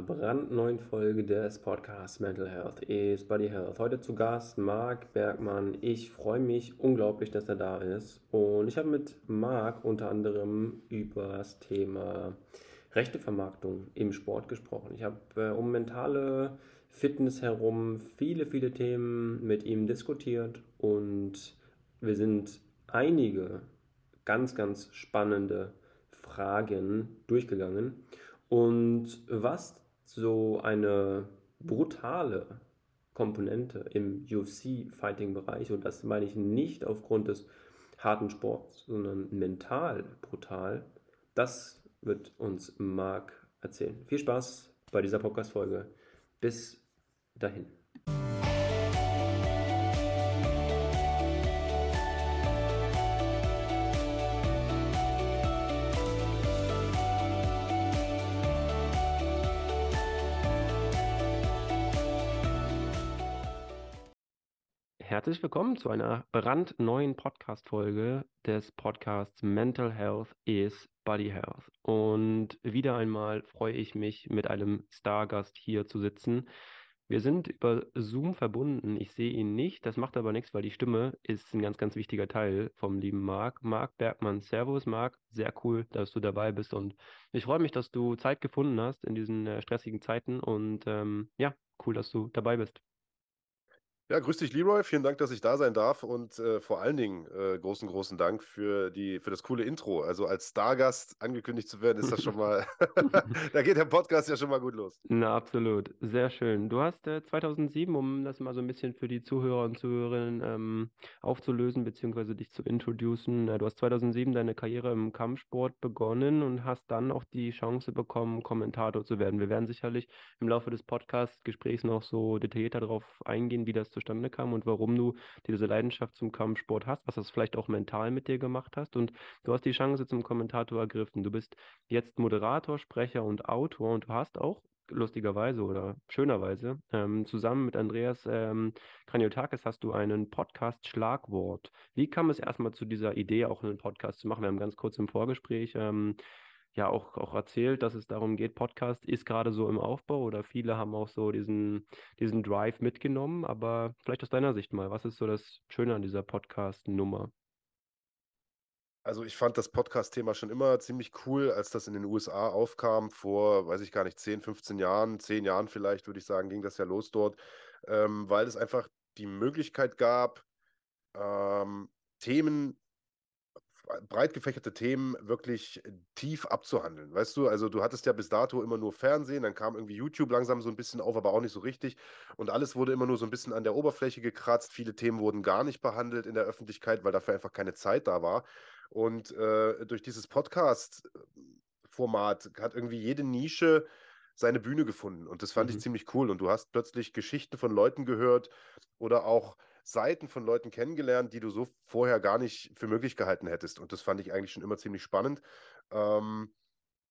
brandneuen Folge des Podcasts Mental Health is Body Health. Heute zu Gast Marc Bergmann. Ich freue mich unglaublich, dass er da ist. Und ich habe mit Marc unter anderem über das Thema Rechtevermarktung im Sport gesprochen. Ich habe äh, um mentale Fitness herum viele, viele Themen mit ihm diskutiert und wir sind einige ganz, ganz spannende Fragen durchgegangen. Und was so eine brutale Komponente im UFC-Fighting-Bereich, und das meine ich nicht aufgrund des harten Sports, sondern mental brutal, das wird uns Marc erzählen. Viel Spaß bei dieser Podcast-Folge. Bis dahin. Herzlich willkommen zu einer brandneuen Podcast-Folge des Podcasts Mental Health is Body Health. Und wieder einmal freue ich mich, mit einem Stargast hier zu sitzen. Wir sind über Zoom verbunden. Ich sehe ihn nicht. Das macht aber nichts, weil die Stimme ist ein ganz, ganz wichtiger Teil vom lieben Marc. Marc Bergmann, Servus, Marc. Sehr cool, dass du dabei bist. Und ich freue mich, dass du Zeit gefunden hast in diesen äh, stressigen Zeiten. Und ähm, ja, cool, dass du dabei bist. Ja, grüß dich, Leroy. Vielen Dank, dass ich da sein darf und äh, vor allen Dingen äh, großen, großen Dank für, die, für das coole Intro. Also als Stargast angekündigt zu werden, ist das schon mal, da geht der Podcast ja schon mal gut los. Na, absolut. Sehr schön. Du hast äh, 2007, um das mal so ein bisschen für die Zuhörer und Zuhörerinnen ähm, aufzulösen, beziehungsweise dich zu introducen, du hast 2007 deine Karriere im Kampfsport begonnen und hast dann auch die Chance bekommen, Kommentator zu werden. Wir werden sicherlich im Laufe des Podcast-Gesprächs noch so detaillierter darauf eingehen, wie das zustande kam und warum du diese Leidenschaft zum Kampfsport hast, was das vielleicht auch mental mit dir gemacht hast. Und du hast die Chance zum Kommentator ergriffen. Du bist jetzt Moderator, Sprecher und Autor und du hast auch lustigerweise oder schönerweise, ähm, zusammen mit Andreas ähm, Kraniotakis hast du einen Podcast Schlagwort. Wie kam es erstmal zu dieser Idee, auch einen Podcast zu machen? Wir haben ganz kurz im Vorgespräch ähm, ja auch, auch erzählt, dass es darum geht, Podcast ist gerade so im Aufbau oder viele haben auch so diesen, diesen Drive mitgenommen, aber vielleicht aus deiner Sicht mal, was ist so das Schöne an dieser Podcast-Nummer? Also ich fand das Podcast-Thema schon immer ziemlich cool, als das in den USA aufkam, vor, weiß ich gar nicht, 10, 15 Jahren, 10 Jahren vielleicht, würde ich sagen, ging das ja los dort, ähm, weil es einfach die Möglichkeit gab, ähm, Themen breit gefächerte Themen wirklich tief abzuhandeln. Weißt du, also du hattest ja bis dato immer nur Fernsehen, dann kam irgendwie YouTube langsam so ein bisschen auf, aber auch nicht so richtig. Und alles wurde immer nur so ein bisschen an der Oberfläche gekratzt. Viele Themen wurden gar nicht behandelt in der Öffentlichkeit, weil dafür einfach keine Zeit da war. Und äh, durch dieses Podcast-Format hat irgendwie jede Nische seine Bühne gefunden. Und das fand mhm. ich ziemlich cool. Und du hast plötzlich Geschichten von Leuten gehört oder auch Seiten von Leuten kennengelernt, die du so vorher gar nicht für möglich gehalten hättest. Und das fand ich eigentlich schon immer ziemlich spannend. Ähm,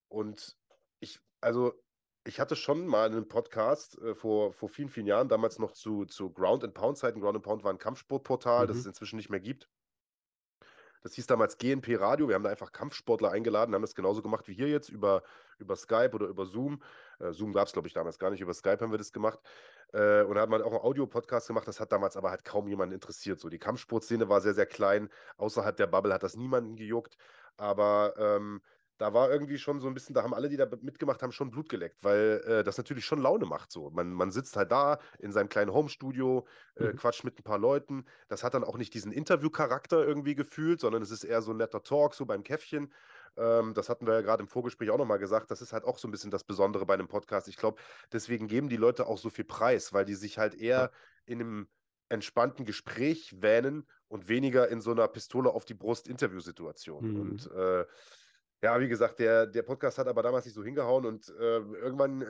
und ich, also, ich hatte schon mal einen Podcast äh, vor, vor vielen, vielen Jahren, damals noch zu, zu Ground and Pound Zeiten. Ground and Pound war ein Kampfsportportal, mhm. das es inzwischen nicht mehr gibt. Das hieß damals GNP Radio. Wir haben da einfach Kampfsportler eingeladen, haben das genauso gemacht wie hier jetzt über, über Skype oder über Zoom. Äh, Zoom gab es, glaube ich, damals gar nicht. Über Skype haben wir das gemacht. Äh, und da hat man auch einen Audio-Podcast gemacht. Das hat damals aber halt kaum jemanden interessiert. So, die Kampfsportszene war sehr, sehr klein. Außerhalb der Bubble hat das niemanden gejuckt. Aber ähm, da war irgendwie schon so ein bisschen, da haben alle, die da mitgemacht haben, schon Blut geleckt, weil äh, das natürlich schon Laune macht. So. Man, man sitzt halt da in seinem kleinen Homestudio, äh, mhm. quatscht mit ein paar Leuten. Das hat dann auch nicht diesen Interview-Charakter irgendwie gefühlt, sondern es ist eher so ein netter Talk, so beim Käffchen. Ähm, das hatten wir ja gerade im Vorgespräch auch nochmal gesagt. Das ist halt auch so ein bisschen das Besondere bei einem Podcast. Ich glaube, deswegen geben die Leute auch so viel Preis, weil die sich halt eher in einem entspannten Gespräch wähnen und weniger in so einer Pistole auf die Brust Interviewsituation. Mhm. Und äh, ja, wie gesagt, der, der Podcast hat aber damals nicht so hingehauen und äh, irgendwann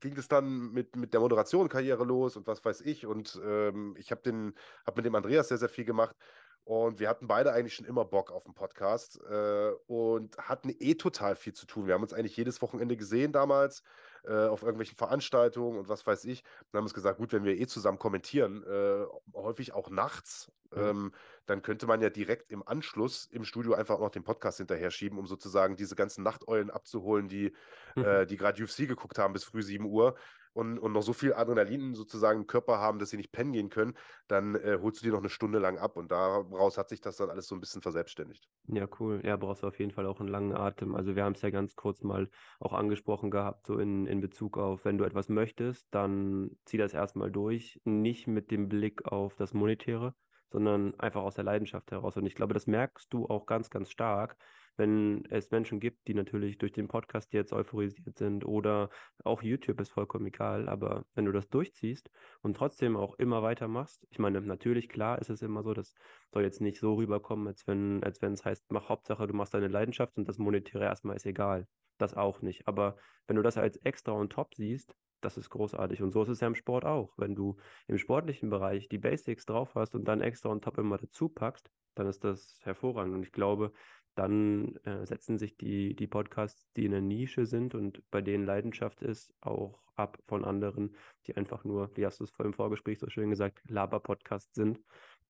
ging es dann mit, mit der Moderation-Karriere los und was weiß ich. Und ähm, ich habe hab mit dem Andreas sehr, sehr viel gemacht. Und wir hatten beide eigentlich schon immer Bock auf den Podcast äh, und hatten eh total viel zu tun. Wir haben uns eigentlich jedes Wochenende gesehen damals äh, auf irgendwelchen Veranstaltungen und was weiß ich. Und haben uns gesagt, gut, wenn wir eh zusammen kommentieren, äh, häufig auch nachts, ja. ähm, dann könnte man ja direkt im Anschluss im Studio einfach auch noch den Podcast hinterher schieben, um sozusagen diese ganzen Nachteulen abzuholen, die, mhm. äh, die gerade UFC geguckt haben bis früh 7 Uhr und, und noch so viel Adrenalin sozusagen im Körper haben, dass sie nicht pennen gehen können, dann äh, holst du die noch eine Stunde lang ab und daraus hat sich das dann alles so ein bisschen verselbstständigt. Ja, cool. Ja, brauchst du auf jeden Fall auch einen langen Atem. Also wir haben es ja ganz kurz mal auch angesprochen gehabt, so in, in Bezug auf, wenn du etwas möchtest, dann zieh das erstmal durch, nicht mit dem Blick auf das Monetäre, sondern einfach aus der Leidenschaft heraus. Und ich glaube, das merkst du auch ganz, ganz stark, wenn es Menschen gibt, die natürlich durch den Podcast jetzt euphorisiert sind oder auch YouTube ist vollkommen egal, aber wenn du das durchziehst und trotzdem auch immer weitermachst, ich meine, natürlich, klar ist es immer so, das soll jetzt nicht so rüberkommen, als wenn, als wenn es heißt, mach Hauptsache, du machst deine Leidenschaft und das Monetäre erstmal ist egal. Das auch nicht. Aber wenn du das als extra und top siehst, das ist großartig. Und so ist es ja im Sport auch. Wenn du im sportlichen Bereich die Basics drauf hast und dann extra und top immer dazu packst, dann ist das hervorragend. Und ich glaube, dann äh, setzen sich die, die Podcasts, die in der Nische sind und bei denen Leidenschaft ist, auch ab von anderen, die einfach nur, wie hast du es vor im Vorgespräch so schön gesagt, Laber-Podcasts sind,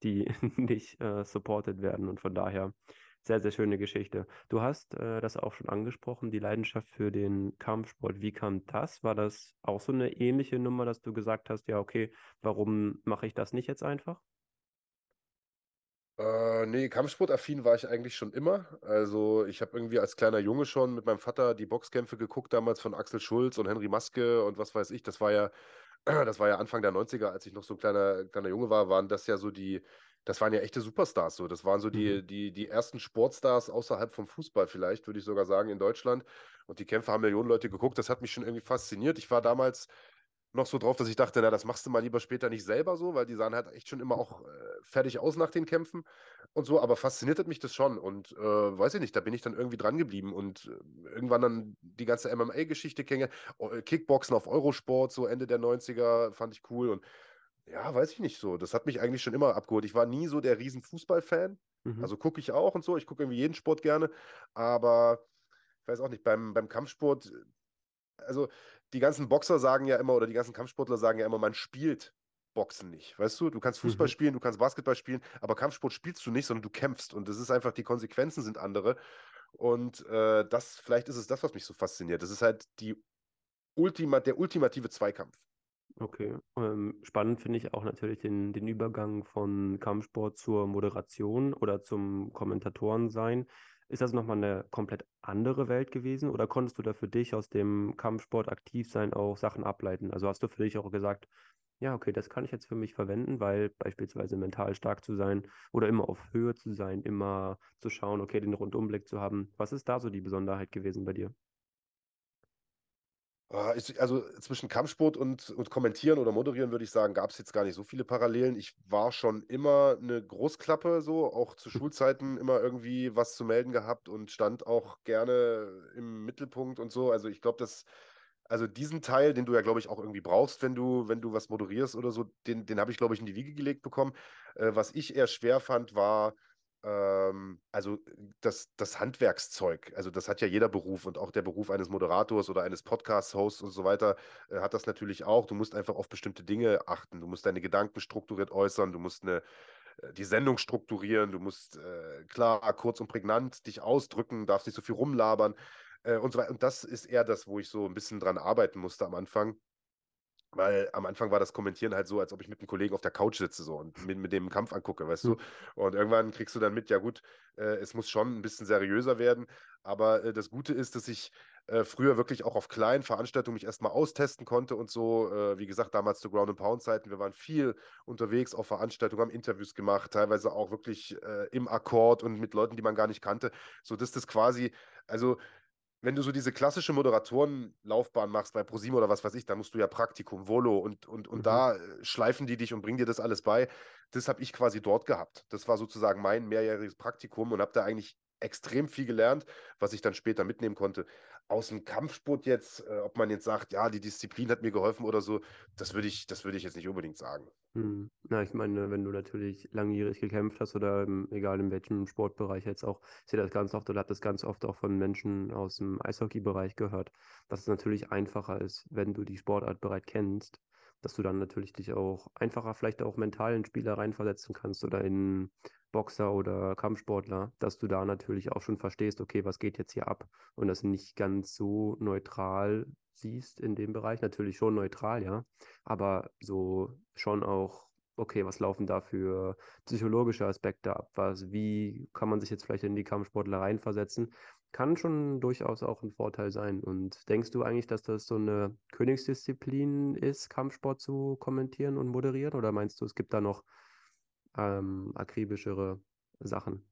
die nicht äh, supported werden. Und von daher sehr, sehr schöne Geschichte. Du hast äh, das auch schon angesprochen, die Leidenschaft für den Kampfsport. Wie kam das? War das auch so eine ähnliche Nummer, dass du gesagt hast, ja, okay, warum mache ich das nicht jetzt einfach? Äh, nee, kampfsportaffin war ich eigentlich schon immer. Also ich habe irgendwie als kleiner Junge schon mit meinem Vater die Boxkämpfe geguckt, damals von Axel Schulz und Henry Maske und was weiß ich. Das war ja, das war ja Anfang der 90er, als ich noch so ein kleiner, kleiner Junge war, waren das ja so die, das waren ja echte Superstars so. Das waren so die, mhm. die, die ersten Sportstars außerhalb vom Fußball vielleicht, würde ich sogar sagen, in Deutschland. Und die Kämpfe haben Millionen Leute geguckt. Das hat mich schon irgendwie fasziniert. Ich war damals noch so drauf, dass ich dachte, na, das machst du mal lieber später nicht selber so, weil die sahen halt echt schon immer auch äh, fertig aus nach den Kämpfen und so, aber fasziniert hat mich das schon und äh, weiß ich nicht, da bin ich dann irgendwie dran geblieben und äh, irgendwann dann die ganze MMA-Geschichte kenne, äh, Kickboxen auf Eurosport, so Ende der 90er, fand ich cool und ja, weiß ich nicht so, das hat mich eigentlich schon immer abgeholt. Ich war nie so der riesen Fußballfan, mhm. also gucke ich auch und so, ich gucke irgendwie jeden Sport gerne, aber ich weiß auch nicht, beim, beim Kampfsport also die ganzen Boxer sagen ja immer, oder die ganzen Kampfsportler sagen ja immer, man spielt Boxen nicht. Weißt du, du kannst Fußball mhm. spielen, du kannst Basketball spielen, aber Kampfsport spielst du nicht, sondern du kämpfst. Und das ist einfach, die Konsequenzen sind andere. Und äh, das, vielleicht ist es das, was mich so fasziniert. Das ist halt die Ultima, der ultimative Zweikampf. Okay. Ähm, spannend finde ich auch natürlich den, den Übergang von Kampfsport zur Moderation oder zum Kommentatorensein. Ist das nochmal eine komplett andere Welt gewesen oder konntest du da für dich aus dem Kampfsport aktiv sein auch Sachen ableiten? Also hast du für dich auch gesagt, ja, okay, das kann ich jetzt für mich verwenden, weil beispielsweise mental stark zu sein oder immer auf Höhe zu sein, immer zu schauen, okay, den Rundumblick zu haben. Was ist da so die Besonderheit gewesen bei dir? Ah, also zwischen Kampfsport und, und Kommentieren oder Moderieren würde ich sagen, gab es jetzt gar nicht so viele Parallelen. Ich war schon immer eine Großklappe, so auch zu Schulzeiten immer irgendwie was zu melden gehabt und stand auch gerne im Mittelpunkt und so. Also ich glaube, dass, also diesen Teil, den du ja, glaube ich, auch irgendwie brauchst, wenn du, wenn du was moderierst oder so, den, den habe ich, glaube ich, in die Wiege gelegt bekommen. Äh, was ich eher schwer fand, war ähm, also das, das Handwerkszeug, also das hat ja jeder Beruf und auch der Beruf eines Moderators oder eines Podcast-Hosts und so weiter äh, hat das natürlich auch. Du musst einfach auf bestimmte Dinge achten. Du musst deine Gedanken strukturiert äußern, du musst eine, äh, die Sendung strukturieren, du musst äh, klar, kurz und prägnant dich ausdrücken, darfst nicht so viel rumlabern äh, und so weiter. Und das ist eher das, wo ich so ein bisschen dran arbeiten musste am Anfang. Weil am Anfang war das Kommentieren halt so, als ob ich mit einem Kollegen auf der Couch sitze so und mit, mit dem Kampf angucke, weißt du? Und irgendwann kriegst du dann mit, ja gut, äh, es muss schon ein bisschen seriöser werden. Aber äh, das Gute ist, dass ich äh, früher wirklich auch auf kleinen Veranstaltungen mich erstmal austesten konnte und so. Äh, wie gesagt, damals zu Ground and Pound Zeiten, wir waren viel unterwegs auf Veranstaltungen, haben Interviews gemacht, teilweise auch wirklich äh, im Akkord und mit Leuten, die man gar nicht kannte. So dass das quasi, also wenn du so diese klassische Moderatorenlaufbahn machst bei ProSieben oder was weiß ich, da musst du ja Praktikum, Volo und, und, und mhm. da äh, schleifen die dich und bringen dir das alles bei. Das habe ich quasi dort gehabt. Das war sozusagen mein mehrjähriges Praktikum und habe da eigentlich extrem viel gelernt, was ich dann später mitnehmen konnte. Aus dem Kampfsport jetzt, äh, ob man jetzt sagt, ja, die Disziplin hat mir geholfen oder so, das würde ich, das würde ich jetzt nicht unbedingt sagen. Hm. Na, ich meine, wenn du natürlich langjährig gekämpft hast oder im, egal in welchem Sportbereich jetzt auch, ich sehe das ganz oft oder habe das ganz oft auch von Menschen aus dem Eishockey-Bereich gehört, dass es natürlich einfacher ist, wenn du die Sportart bereits kennst, dass du dann natürlich dich auch einfacher vielleicht auch mental in Spieler reinversetzen kannst oder in Boxer oder Kampfsportler, dass du da natürlich auch schon verstehst, okay, was geht jetzt hier ab und das nicht ganz so neutral siehst in dem Bereich. Natürlich schon neutral, ja, aber so schon auch, okay, was laufen da für psychologische Aspekte ab? Was, wie kann man sich jetzt vielleicht in die Kampfsportler reinversetzen? Kann schon durchaus auch ein Vorteil sein. Und denkst du eigentlich, dass das so eine Königsdisziplin ist, Kampfsport zu kommentieren und moderieren? Oder meinst du, es gibt da noch ähm, akribischere Sachen?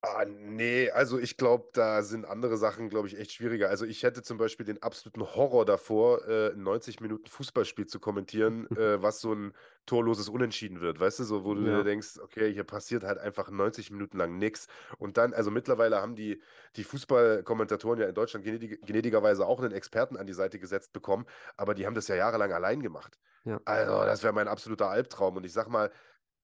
Ah, nee, also ich glaube, da sind andere Sachen, glaube ich, echt schwieriger. Also ich hätte zum Beispiel den absoluten Horror davor, äh, 90 Minuten Fußballspiel zu kommentieren, äh, was so ein torloses Unentschieden wird, weißt du, so wo du Ja. dir denkst, okay, hier passiert halt einfach 90 Minuten lang nichts. Und dann, also mittlerweile haben die, die Fußballkommentatoren ja in Deutschland gnädig, gnädigerweise auch einen Experten an die Seite gesetzt bekommen, aber die haben das ja jahrelang allein gemacht. Ja. Also das wäre mein absoluter Albtraum. Und ich sag mal,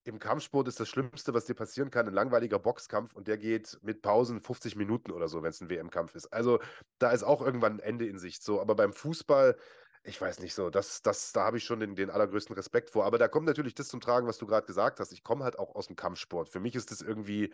im Kampfsport ist das Schlimmste, was dir passieren kann, ein langweiliger Boxkampf und der geht mit Pausen 50 Minuten oder so, wenn es ein WM-Kampf ist. Also da ist auch irgendwann ein Ende in Sicht. So, aber beim Fußball, ich weiß nicht so, das, das, da habe ich schon den, den allergrößten Respekt vor. Aber da kommt natürlich das zum Tragen, was du gerade gesagt hast. Ich komme halt auch aus dem Kampfsport. Für mich ist das irgendwie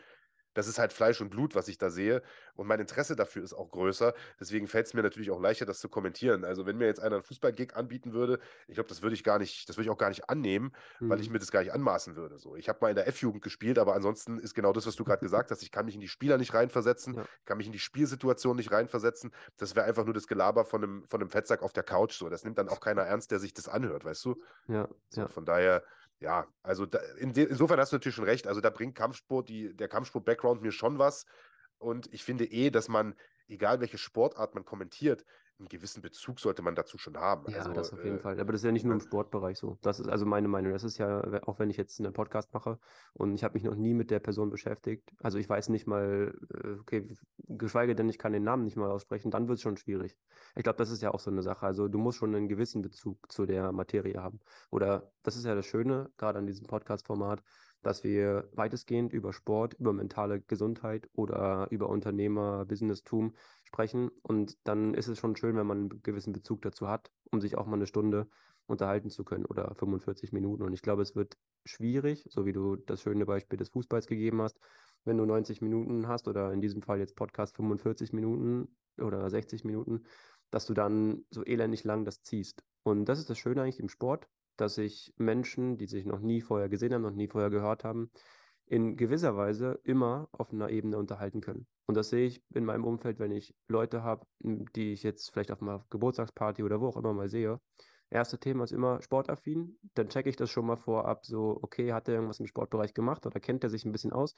das ist halt Fleisch und Blut, was ich da sehe. Und mein Interesse dafür ist auch größer. Deswegen fällt es mir natürlich auch leichter, das zu kommentieren. Also, wenn mir jetzt einer einen Fußballgig anbieten würde, ich glaube, das würde ich gar nicht, das würde ich auch gar nicht annehmen, weil ich Mhm. mir das gar nicht anmaßen würde. So, ich habe mal in der F-Jugend gespielt, aber ansonsten ist genau das, was du gerade gesagt hast. Ich kann mich in die Spieler nicht reinversetzen, Ja. kann mich in die Spielsituation nicht reinversetzen. Das wäre einfach nur das Gelaber von einem, von einem Fettsack auf der Couch. So, das nimmt dann auch keiner ernst, der sich das anhört, weißt du? Ja, So, ja. von daher, ja, also da, in de, insofern hast du natürlich schon recht. Also da bringt Kampfsport, die, der Kampfsport-Background mir schon was. Und ich finde eh, dass man, egal welche Sportart man kommentiert, einen gewissen Bezug sollte man dazu schon haben. Ja, also, das auf jeden äh, Fall. Aber das ist ja nicht nur im? Sportbereich so. Das ist also meine Meinung. Das ist ja, auch wenn ich jetzt einen Podcast mache und ich habe mich noch nie mit der Person beschäftigt. Also ich weiß nicht mal, äh, okay, geschweige denn, ich kann den Namen nicht mal aussprechen, dann wird es schon schwierig. Ich glaube, das ist ja auch so eine Sache. Also du musst schon einen gewissen Bezug zu der Materie haben. Oder das ist ja das Schöne, gerade an diesem Podcast-Format, dass wir weitestgehend über Sport, über mentale Gesundheit oder über Unternehmer, Businesstum sprechen. Und dann ist es schon schön, wenn man einen gewissen Bezug dazu hat, um sich auch mal eine Stunde unterhalten zu können oder 45 Minuten. Und ich glaube, es wird schwierig, so wie du das schöne Beispiel des Fußballs gegeben hast, wenn du 90 Minuten hast oder in diesem Fall jetzt Podcast 45 Minuten oder 60 Minuten, dass du dann so elendig lang das ziehst. Und das ist das Schöne eigentlich im Sport, dass sich Menschen, die sich noch nie vorher gesehen haben, noch nie vorher gehört haben, in gewisser Weise immer auf einer Ebene unterhalten können. Und das sehe ich in meinem Umfeld, wenn ich Leute habe, die ich jetzt vielleicht auf einer Geburtstagsparty oder wo auch immer mal sehe. Erste Thema ist immer sportaffin. Dann checke ich das schon mal vorab, so, okay, hat er irgendwas im Sportbereich gemacht oder kennt er sich ein bisschen aus?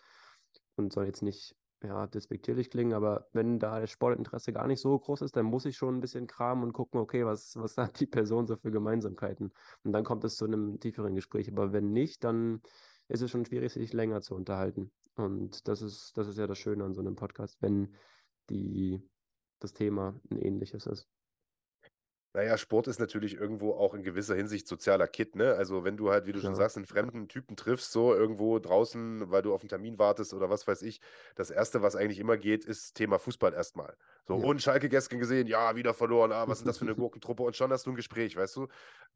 Und soll jetzt nicht, ja, despektierlich klingen, aber wenn da das Sportinteresse gar nicht so groß ist, dann muss ich schon ein bisschen kramen und gucken, okay, was, was hat die Person so für Gemeinsamkeiten? Und dann kommt es zu einem tieferen Gespräch. Aber wenn nicht, dann ist es schon schwierig, sich länger zu unterhalten. Und das ist, das ist ja das Schöne an so einem Podcast, wenn die, das Thema ein ähnliches ist. Naja, Sport ist natürlich irgendwo auch in gewisser Hinsicht sozialer Kit, ne? Also wenn du halt, wie du schon sagst, einen fremden Typen triffst, so irgendwo draußen, weil du auf einen Termin wartest oder was weiß ich, das Erste, was eigentlich immer geht, ist Thema Fußball erstmal. So, Ja. und Schalke gestern gesehen, ja, wieder verloren, ah, was ist das für eine Gurkentruppe? Und schon hast du ein Gespräch, weißt du?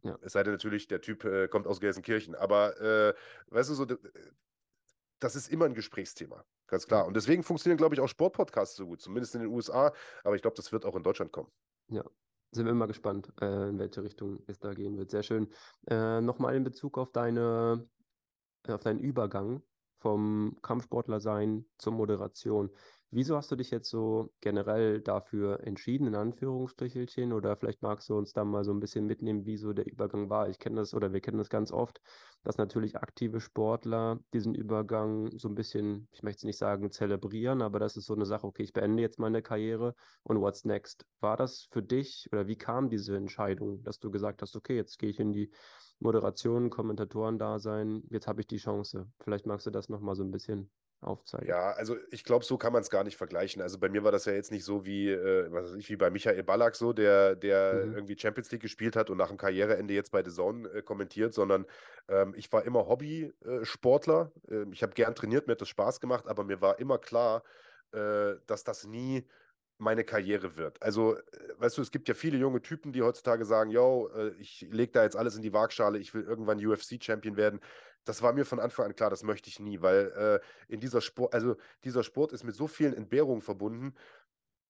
Ja. Es sei denn natürlich, der Typ äh, kommt aus Gelsenkirchen, aber äh, weißt du, so, d- das ist immer ein Gesprächsthema, ganz klar. Und deswegen funktionieren, glaube ich, auch Sportpodcasts so gut, zumindest in den USA, aber ich glaube, das wird auch in Deutschland kommen. Ja, sind wir immer gespannt, äh, in welche Richtung es da gehen wird. Sehr schön. Äh, nochmal in Bezug auf deine, auf deinen Übergang vom Kampfsportler sein zur Moderation. Wieso hast du dich jetzt so generell dafür entschieden, in Anführungsstrichelchen? Oder vielleicht magst du uns da mal so ein bisschen mitnehmen, wie so der Übergang war. Ich kenne das oder wir kennen das ganz oft, dass natürlich aktive Sportler diesen Übergang so ein bisschen, ich möchte es nicht sagen zelebrieren, aber das ist so eine Sache, okay, ich beende jetzt meine Karriere und what's next? War das für dich oder wie kam diese Entscheidung, dass du gesagt hast, okay, jetzt gehe ich in die Moderation, Kommentatoren da sein, jetzt habe ich die Chance. Vielleicht magst du das nochmal so ein bisschen aufzeigen. Ja, also ich glaube, so kann man es gar nicht vergleichen. Also bei mir war das ja jetzt nicht so wie, äh, was weiß ich, wie bei Michael Ballack so, der, der Mhm. irgendwie Champions League gespielt hat und nach dem Karriereende jetzt bei The Zone äh, kommentiert, sondern ähm, ich war immer Hobby-Sportler. Ähm, ich habe gern trainiert, mir hat das Spaß gemacht, aber mir war immer klar, äh, dass das nie meine Karriere wird. Also, äh, weißt du, es gibt ja viele junge Typen, die heutzutage sagen, yo, äh, ich lege da jetzt alles in die Waagschale, ich will irgendwann UFC-Champion werden. Das war mir von Anfang an klar, das möchte ich nie, weil äh, in dieser Sport, also dieser Sport ist mit so vielen Entbehrungen verbunden,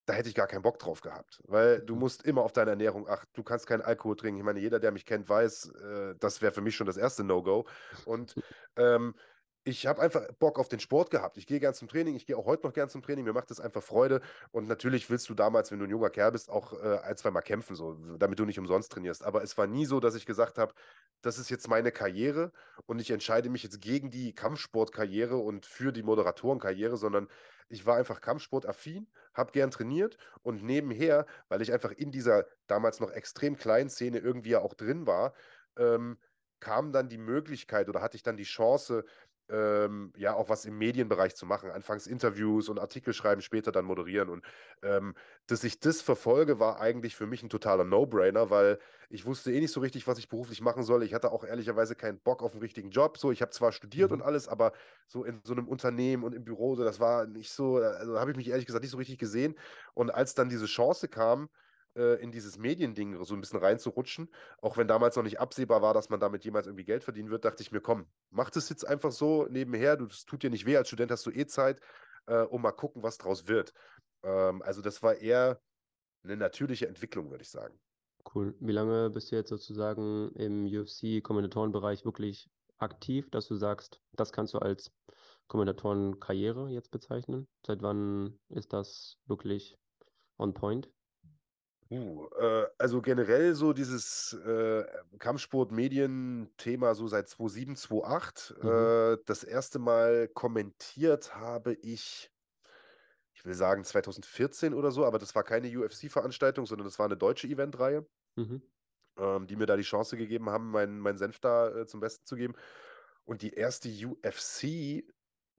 da hätte ich gar keinen Bock drauf gehabt, weil du mhm. musst immer auf deine Ernährung achten. Du kannst keinen Alkohol trinken. Ich meine, jeder, der mich kennt, weiß, äh, das wäre für mich schon das erste No-Go. Und ähm, ich habe einfach Bock auf den Sport gehabt. Ich gehe gern zum Training, ich gehe auch heute noch gern zum Training, mir macht das einfach Freude. Und natürlich willst du damals, wenn du ein junger Kerl bist, auch äh, ein, zwei Mal kämpfen, so, damit du nicht umsonst trainierst. Aber es war nie so, dass ich gesagt habe, das ist jetzt meine Karriere und ich entscheide mich jetzt gegen die Kampfsportkarriere und für die Moderatorenkarriere, sondern ich war einfach Kampfsportaffin, habe gern trainiert und nebenher, weil ich einfach in dieser damals noch extrem kleinen Szene irgendwie ja auch drin war, ähm, kam dann die Möglichkeit oder hatte ich dann die Chance, ähm, ja auch was im Medienbereich zu machen. Anfangs Interviews und Artikel schreiben, später dann moderieren. Und ähm, dass ich das verfolge, war eigentlich für mich ein totaler No-Brainer, weil ich wusste eh nicht so richtig, was ich beruflich machen soll. Ich hatte auch ehrlicherweise keinen Bock auf einen richtigen Job. So, ich habe zwar studiert mhm. und alles, aber so in so einem Unternehmen und im Büro, so, das war nicht so, also habe ich mich ehrlich gesagt nicht so richtig gesehen. Und als dann diese Chance kam, äh, in dieses Mediending so ein bisschen reinzurutschen. Auch wenn damals noch nicht absehbar war, dass man damit jemals irgendwie Geld verdienen wird, dachte ich mir, komm, mach das jetzt einfach so nebenher. Das tut dir nicht weh. Als Student hast du eh Zeit, äh, um mal gucken, was draus wird. Ähm, also, das war eher eine natürliche Entwicklung, würde ich sagen. Cool. Wie lange bist du jetzt sozusagen im UFC-Kommentatorenbereich wirklich aktiv, dass du sagst, das kannst du als Kommentatorenkarriere jetzt bezeichnen? Seit wann ist das wirklich on point? Uh, äh, also generell so dieses äh, Kampfsport-Medien-Thema so seit 2007, 2008. Mhm. Äh, das erste Mal kommentiert habe ich, ich will sagen 2014 oder so, aber das war keine UFC-Veranstaltung, sondern das war eine deutsche Eventreihe, mhm. ähm, die mir da die Chance gegeben haben, meinen mein Senf da äh, zum Besten zu geben. Und die erste UFC,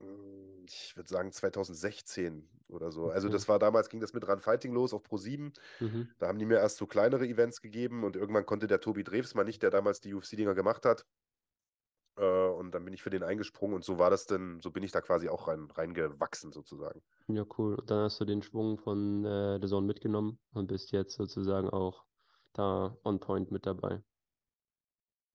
hm, ich würde sagen 2016 oder so. Also das war damals, ging das mit Run Fighting los auf Pro7. Mhm. Da haben die mir erst so kleinere Events gegeben und irgendwann konnte der Tobi Drews mal nicht, der damals die UFC-Dinger gemacht hat. Äh, und dann bin ich für den eingesprungen und so war das dann, so bin ich da quasi auch rein, reingewachsen sozusagen. Ja, cool. Und dann hast du den Schwung von äh, der Zone mitgenommen und bist jetzt sozusagen auch da on point mit dabei.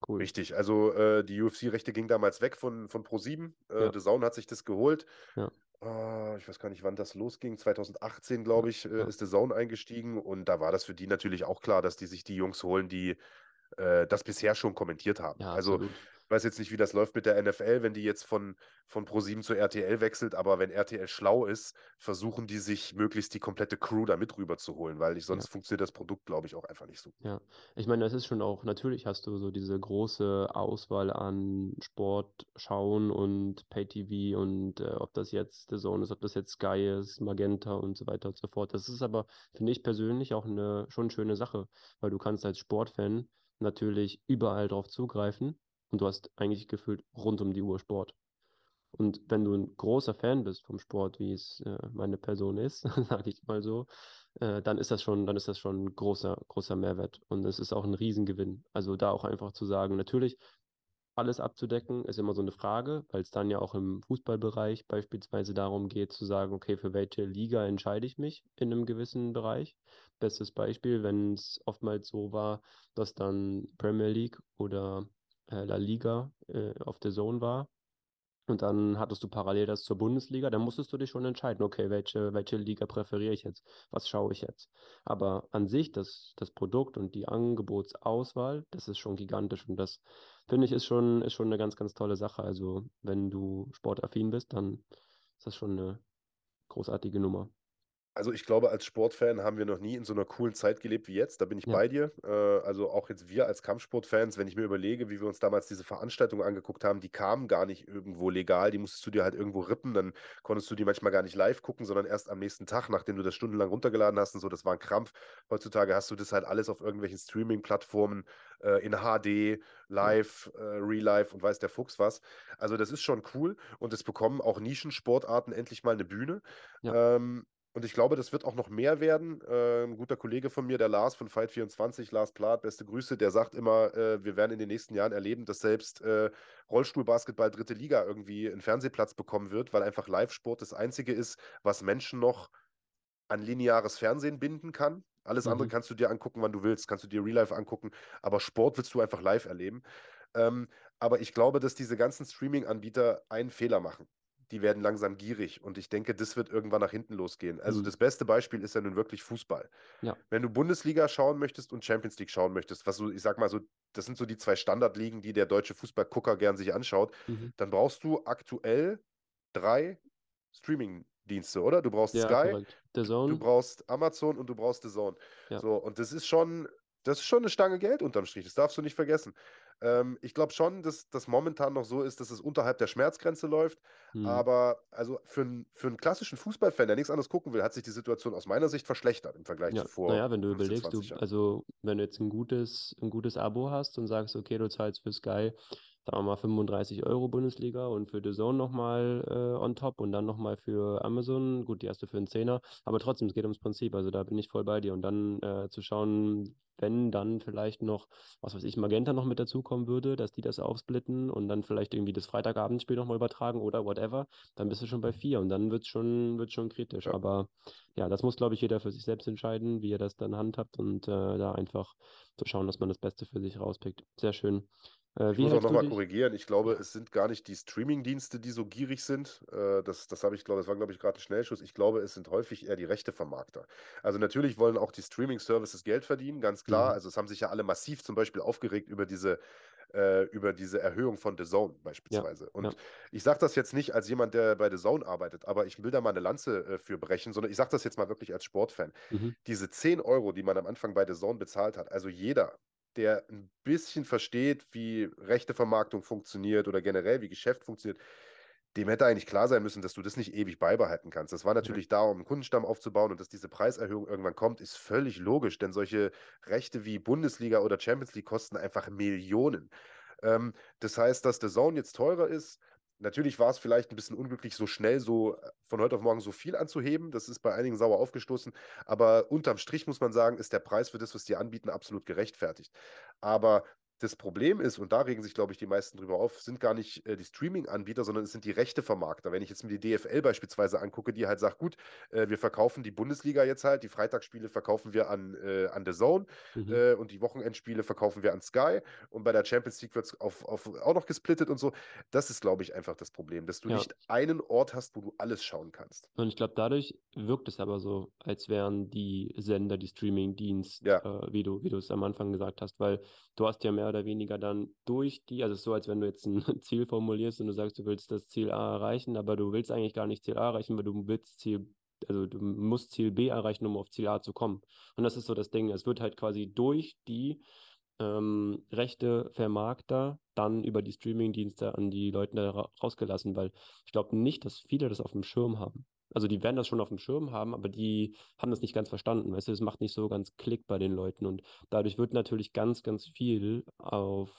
Cool. Richtig, also äh, die UFC-Rechte ging damals weg von, von Pro7. Äh, ja. The Zone hat sich das geholt. Ja. Uh, ich weiß gar nicht, wann das losging. 2018, glaube ich, äh, ja. ist The Zone eingestiegen. Und da war das für die natürlich auch klar, dass die sich die Jungs holen, die äh, das bisher schon kommentiert haben. Ja, also absolut weiß jetzt nicht, wie das läuft mit der NFL, wenn die jetzt von, von Pro7 zu RTL wechselt, aber wenn RTL schlau ist, versuchen die sich möglichst die komplette Crew da mit rüber zu holen, weil ich, sonst ja. funktioniert das Produkt, glaube ich, auch einfach nicht so. Ja, ich meine, das ist schon auch, natürlich hast du so diese große Auswahl an Sport schauen und Pay-TV und äh, ob das jetzt The Zone ist, ob das jetzt Sky ist, Magenta und so weiter und so fort. Das ist aber, finde ich persönlich, auch eine schon schöne Sache, weil du kannst als Sportfan natürlich überall drauf zugreifen und du hast eigentlich gefühlt rund um die Uhr Sport. Und wenn du ein großer Fan bist vom Sport, wie es äh, meine Person ist, sage ich mal so, äh, dann ist das schon, dann ist das schon ein großer, großer Mehrwert. Und es ist auch ein Riesengewinn. Also da auch einfach zu sagen, natürlich, alles abzudecken, ist immer so eine Frage, weil es dann ja auch im Fußballbereich beispielsweise darum geht, zu sagen, okay, für welche Liga entscheide ich mich in einem gewissen Bereich. Bestes Beispiel, wenn es oftmals so war, dass dann Premier League oder äh, La Liga äh, auf der Zone war. Und dann hattest du parallel das zur Bundesliga, dann musstest du dich schon entscheiden, okay, welche, welche Liga präferiere ich jetzt, was schaue ich jetzt. Aber an sich, das, das Produkt und die Angebotsauswahl, das ist schon gigantisch und das finde ich ist schon, ist schon eine ganz, ganz tolle Sache. Also wenn du sportaffin bist, dann ist das schon eine großartige Nummer. Also ich glaube, als Sportfan haben wir noch nie in so einer coolen Zeit gelebt wie jetzt. Da bin ich Ja. bei dir. Äh, also auch jetzt wir als Kampfsportfans, wenn ich mir überlege, wie wir uns damals diese Veranstaltungen angeguckt haben, die kamen gar nicht irgendwo legal. Die musstest du dir halt irgendwo rippen. Dann konntest du die manchmal gar nicht live gucken, sondern erst am nächsten Tag, nachdem du das stundenlang runtergeladen hast und so. Das war ein Krampf. Heutzutage hast du das halt alles auf irgendwelchen Streaming-Plattformen äh, in HD, live, äh, real life und weiß der Fuchs was. Also das ist schon cool und es bekommen auch Nischensportarten endlich mal eine Bühne. Ja. Ähm, und ich glaube, das wird auch noch mehr werden. Äh, ein guter Kollege von mir, der Lars von Fight24, Lars Plath, beste Grüße, der sagt immer, äh, wir werden in den nächsten Jahren erleben, dass selbst äh, Rollstuhlbasketball dritte Liga irgendwie einen Fernsehplatz bekommen wird, weil einfach Live-Sport das Einzige ist, was Menschen noch an lineares Fernsehen binden kann. Alles andere Mhm. kannst du dir angucken, wann du willst, kannst du dir Real Life angucken, aber Sport willst du einfach live erleben. Ähm, aber ich glaube, dass diese ganzen Streaming-Anbieter einen Fehler machen. Die werden langsam gierig und ich denke, das wird irgendwann nach hinten losgehen. Also Mhm. das beste Beispiel ist ja nun wirklich Fußball. Ja. Wenn du Bundesliga schauen möchtest und Champions League schauen möchtest, was so, ich sag mal so, das sind so die zwei Standardligen, die der deutsche Fußballgucker gern sich anschaut, Mhm. dann brauchst du aktuell drei Streaming-Dienste, oder? Du brauchst Ja, Sky, du brauchst Amazon und du brauchst The Zone. Ja. So, und das ist schon, das ist schon eine Stange Geld unterm Strich. Das darfst du nicht vergessen. Ähm, ich glaube schon, dass das momentan noch so ist, dass es unterhalb der Schmerzgrenze läuft. Mhm. Aber also für, einen- für einen klassischen Fußballfan, der nichts anderes gucken will, hat sich die Situation aus meiner Sicht verschlechtert im Vergleich Ja, zu vor naja, wenn du 15, überlegst, 20 du, also wenn du jetzt ein gutes, ein gutes Abo hast und sagst, okay, du zahlst für Sky, sagen wir mal 35 Euro Bundesliga und für The Zone nochmal äh, on top und dann nochmal für Amazon, gut, die erste für einen Zehner, aber trotzdem, es geht ums Prinzip, also da bin ich voll bei dir und dann äh, zu schauen, wenn dann vielleicht noch, was weiß ich, Magenta noch mit dazukommen würde, dass die das aufsplitten und dann vielleicht irgendwie das Freitagabendspiel nochmal übertragen oder whatever, dann bist du schon bei vier und dann wird es schon, wird's schon kritisch, Ja. aber ja, das muss, glaube ich, jeder für sich selbst entscheiden, wie er das dann handhabt und äh, da einfach zu schauen, dass man das Beste für sich rauspickt. Sehr schön. Äh, Ich muss auch nochmal korrigieren. Ich glaube, Ja. es sind gar nicht die Streaming-Dienste, die so gierig sind. Äh, das das habe ich, glaube das war, glaube ich, gerade ein Schnellschuss. Ich glaube, es sind häufig eher die Rechtevermarkter. Also natürlich wollen auch die Streaming-Services Geld verdienen, ganz klar. Mhm. Also es haben sich ja alle massiv zum Beispiel aufgeregt über diese, äh, über diese Erhöhung von The Zone beispielsweise. Und ja. ich sage das jetzt nicht als jemand, der bei The Zone arbeitet, aber ich will da mal eine Lanze äh, für brechen, sondern ich sage das jetzt mal wirklich als Sportfan. Mhm. Diese 10 Euro, die man am Anfang bei The Zone bezahlt hat, also jeder, der ein bisschen versteht, wie rechte Vermarktung funktioniert oder generell wie Geschäft funktioniert, dem hätte eigentlich klar sein müssen, dass du das nicht ewig beibehalten kannst. Das war natürlich da, um einen Kundenstamm aufzubauen und dass diese Preiserhöhung irgendwann kommt, ist völlig logisch, denn solche Rechte wie Bundesliga oder Champions League kosten einfach Millionen. Ähm, das heißt, dass The Zone jetzt teurer ist. Natürlich war es vielleicht ein bisschen unglücklich, so schnell, so äh, von heute auf morgen so viel anzuheben. Das ist bei einigen sauer aufgestoßen. Aber unterm Strich muss man sagen, ist der Preis für das, was die anbieten, absolut gerechtfertigt. Aber das Problem ist, und da regen sich, glaube ich, die meisten drüber auf, sind gar nicht äh, die Streaming-Anbieter, sondern es sind die Rechtevermarkter. Wenn ich jetzt mir die DFL beispielsweise angucke, die halt sagt, gut, äh, wir verkaufen die Bundesliga jetzt halt, die Freitagsspiele verkaufen wir an, äh, an The Zone Mhm. äh, und die Wochenendspiele verkaufen wir an Sky und bei der Champions League wird es auf, auf, auch noch gesplittet und so. Das ist, glaube ich, einfach das Problem, dass du Ja. nicht einen Ort hast, wo du alles schauen kannst. Und ich glaube, dadurch wirkt es aber so, als wären die Sender, die Streaming-Dienst, Ja. äh, wie du, wie du es am Anfang gesagt hast, weil du hast ja mehr oder weniger dann durch die, also es ist so, als wenn du jetzt ein Ziel formulierst und du sagst, du willst das Ziel A erreichen, aber du willst eigentlich gar nicht Ziel A erreichen, weil du willst Ziel, also du musst Ziel B erreichen, um auf Ziel A zu kommen. Und das ist so das Ding, es wird halt quasi durch die ähm, rechte Vermarkter dann über die Streaming-Dienste an die Leute da ra rausgelassen, weil ich glaube nicht, dass viele das auf dem Schirm haben. Also die werden das schon auf dem Schirm haben, aber die haben das nicht ganz verstanden. Weißt du, es macht nicht so ganz Klick bei den Leuten und dadurch wird natürlich ganz, ganz viel auf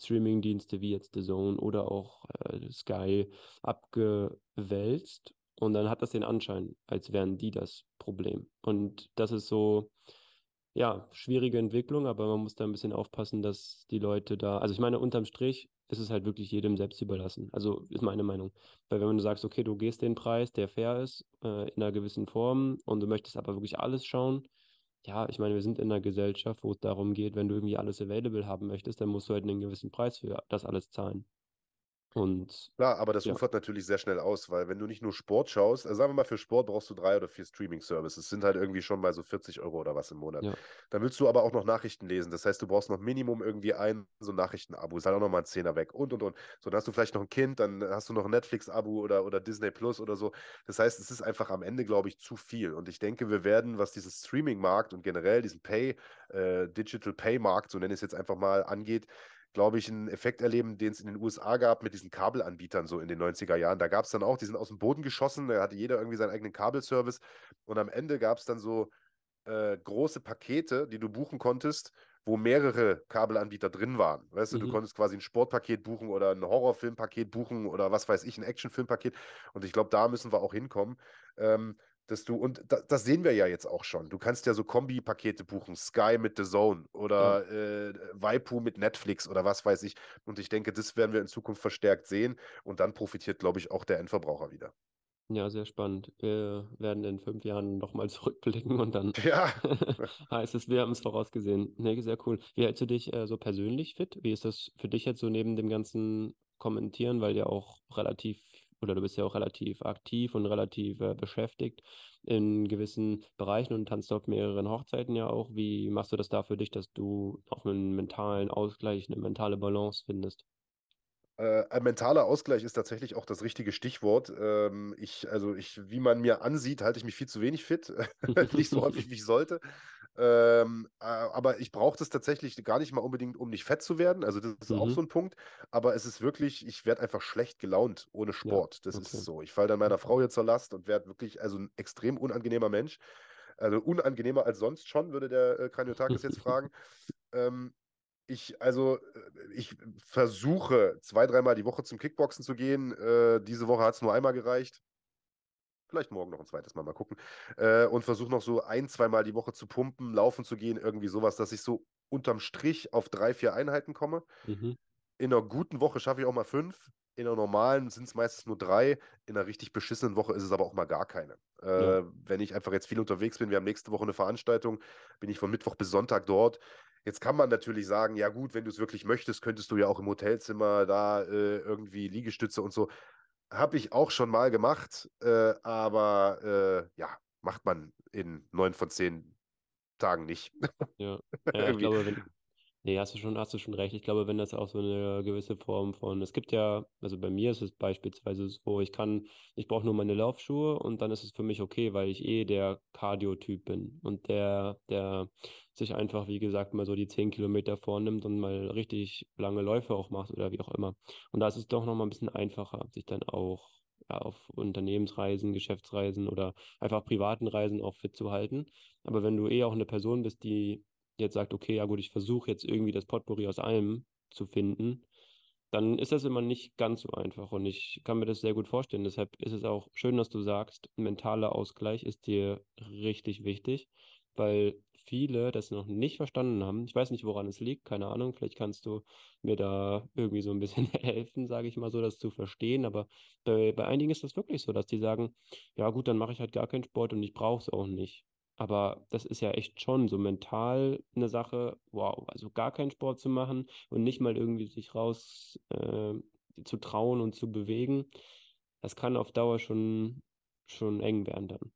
Streaming-Dienste wie jetzt The Zone oder auch äh, Sky abgewälzt und dann hat das den Anschein, als wären die das Problem. Und das ist so, ja, schwierige Entwicklung, aber man muss da ein bisschen aufpassen, dass die Leute da, also ich meine, unterm Strich ist es halt wirklich jedem selbst überlassen. Also ist meine Meinung. Weil wenn du sagst, okay, du gehst den Preis, der fair ist, äh, in einer gewissen Form und du möchtest aber wirklich alles schauen, ja, ich meine, wir sind in einer Gesellschaft, wo es darum geht, wenn du irgendwie alles available haben möchtest, dann musst du halt einen gewissen Preis für das alles zahlen. Und Klar, aber das ja. ufert natürlich sehr schnell aus, weil wenn du nicht nur Sport schaust, also sagen wir mal, für Sport brauchst du drei oder vier Streaming-Services, sind halt irgendwie schon mal so 40 Euro oder was im Monat. Ja. Dann willst du aber auch noch Nachrichten lesen. Das heißt, du brauchst noch Minimum irgendwie ein so Nachrichten-Abo, ist halt auch nochmal ein Zehner weg und und und. So, dann hast du vielleicht noch ein Kind, dann hast du noch ein Netflix-Abo oder, oder Disney Plus oder so. Das heißt, es ist einfach am Ende, glaube ich, zu viel. Und ich denke, wir werden, was dieses Streaming-Markt und generell diesen Pay, äh, Digital Pay-Markt, so nenne ich es jetzt einfach mal, angeht, glaube ich, einen Effekt erleben, den es in den USA gab mit diesen Kabelanbietern so in den 90er Jahren. Da gab es dann auch, die sind aus dem Boden geschossen, da hatte jeder irgendwie seinen eigenen Kabelservice und am Ende gab es dann so äh, große Pakete, die du buchen konntest, wo mehrere Kabelanbieter drin waren. Weißt du, du Mhm. konntest quasi ein Sportpaket buchen oder ein Horrorfilmpaket buchen oder was weiß ich, ein Actionfilmpaket. Und ich glaube, da müssen wir auch hinkommen. Ähm, dass du, und da, das sehen wir ja jetzt auch schon. Du kannst ja so Kombi-Pakete buchen, Sky mit The Zone oder äh, Waipu mit Netflix oder was weiß ich. Und ich denke, das werden wir in Zukunft verstärkt sehen. Und dann profitiert, glaube ich, auch der Endverbraucher wieder. Ja, sehr spannend. Wir werden in fünf Jahren nochmal zurückblicken und dann Ja. heißt es, wir haben es vorausgesehen. Nee, sehr cool. Wie hältst du dich äh, so persönlich fit? Wie ist das für dich jetzt so neben dem ganzen Kommentieren, weil ja auch relativ, oder du bist ja auch relativ aktiv und relativ äh, beschäftigt in gewissen Bereichen und tanzt auf mehreren Hochzeiten ja auch. Wie machst du das da für dich, dass du auch einen mentalen Ausgleich, eine mentale Balance findest? Äh, ein mentaler Ausgleich ist tatsächlich auch das richtige Stichwort. Ähm, ich, also ich, wie man mir ansieht, halte ich mich viel zu wenig fit. nicht so häufig, wie ich sollte. Ähm, äh, aber ich brauche das tatsächlich gar nicht mal unbedingt, um nicht fett zu werden. Also das ist auch Mhm. so ein Punkt. Aber es ist wirklich, ich werde einfach schlecht gelaunt ohne Ja, Sport. Das okay. ist so. Ich falle dann meiner Frau hier zur Last und werde wirklich also ein extrem unangenehmer Mensch. Also unangenehmer als sonst schon, würde der äh, Kraniotakis jetzt fragen. Ähm, ich, also, äh, ich versuche zwei, dreimal die Woche zum Kickboxen zu gehen. Äh, diese Woche hat es nur einmal gereicht. Vielleicht morgen noch ein zweites Mal, mal gucken. Äh, und versuche noch so ein, zweimal die Woche zu pumpen, laufen zu gehen, irgendwie sowas, dass ich so unterm Strich auf drei, vier Einheiten komme. Mhm. In einer guten Woche schaffe ich auch mal fünf. In einer normalen sind es meistens nur drei. In einer richtig beschissenen Woche ist es aber auch mal gar keine. Ja. Äh, wenn ich einfach jetzt viel unterwegs bin, wir haben nächste Woche eine Veranstaltung, bin ich von Mittwoch bis Sonntag dort. Jetzt kann man natürlich sagen, ja gut, wenn du es wirklich möchtest, könntest du ja auch im Hotelzimmer da äh, irgendwie Liegestütze und so. Habe ich auch schon mal gemacht, äh, aber äh, ja, macht man in neun von zehn Tagen nicht. Ja, ja, ich glaube, wenn, nee, hast du schon, hast du schon recht. Ich glaube, wenn das auch so eine gewisse Form von, es gibt ja, also bei mir ist es beispielsweise so, ich kann, ich brauche nur meine Laufschuhe und dann ist es für mich okay, weil ich eh der Cardio-Typ bin und der, der sich einfach, wie gesagt, mal so die zehn Kilometer vornimmt und mal richtig lange Läufe auch macht oder wie auch immer. Und da ist es doch nochmal ein bisschen einfacher, sich dann auch ja, auf Unternehmensreisen, Geschäftsreisen oder einfach privaten Reisen auch fit zu halten. Aber wenn du eh auch eine Person bist, die jetzt sagt, okay, ja gut, ich versuche jetzt irgendwie das Potpourri aus allem zu finden, dann ist das immer nicht ganz so einfach. Und ich kann mir das sehr gut vorstellen. Deshalb ist es auch schön, dass du sagst, mentaler Ausgleich ist dir richtig wichtig, weil viele das noch nicht verstanden haben. Ich weiß nicht, woran es liegt, keine Ahnung. Vielleicht kannst du mir da irgendwie so ein bisschen helfen, sage ich mal so, das zu verstehen. Aber bei, bei einigen ist das wirklich so, dass die sagen, ja gut, dann mache ich halt gar keinen Sport und ich brauche es auch nicht. Aber das ist ja echt schon so mental eine Sache, wow, also gar keinen Sport zu machen und nicht mal irgendwie sich raus äh, zu trauen und zu bewegen, das kann auf Dauer schon, schon eng werden dann.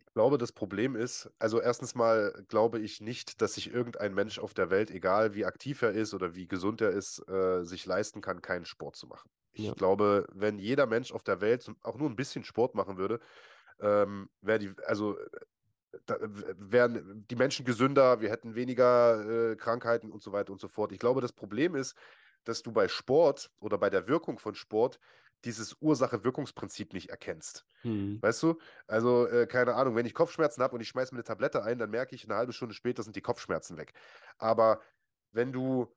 Ich glaube, das Problem ist, also erstens mal glaube ich nicht, dass sich irgendein Mensch auf der Welt, egal wie aktiv er ist oder wie gesund er ist, äh, sich leisten kann, keinen Sport zu machen. Ich Ja, glaube, wenn jeder Mensch auf der Welt auch nur ein bisschen Sport machen würde, ähm, wäre die, also da wären die Menschen gesünder, wir hätten weniger äh, Krankheiten und so weiter und so fort. Ich glaube, das Problem ist, dass du bei Sport oder bei der Wirkung von Sport dieses Ursache-Wirkungsprinzip nicht erkennst. hm, Weißt du? Also, äh, keine Ahnung, wenn ich Kopfschmerzen habe und ich schmeiße mir eine Tablette ein, dann merke ich, eine halbe Stunde später sind die Kopfschmerzen weg. Aber wenn du,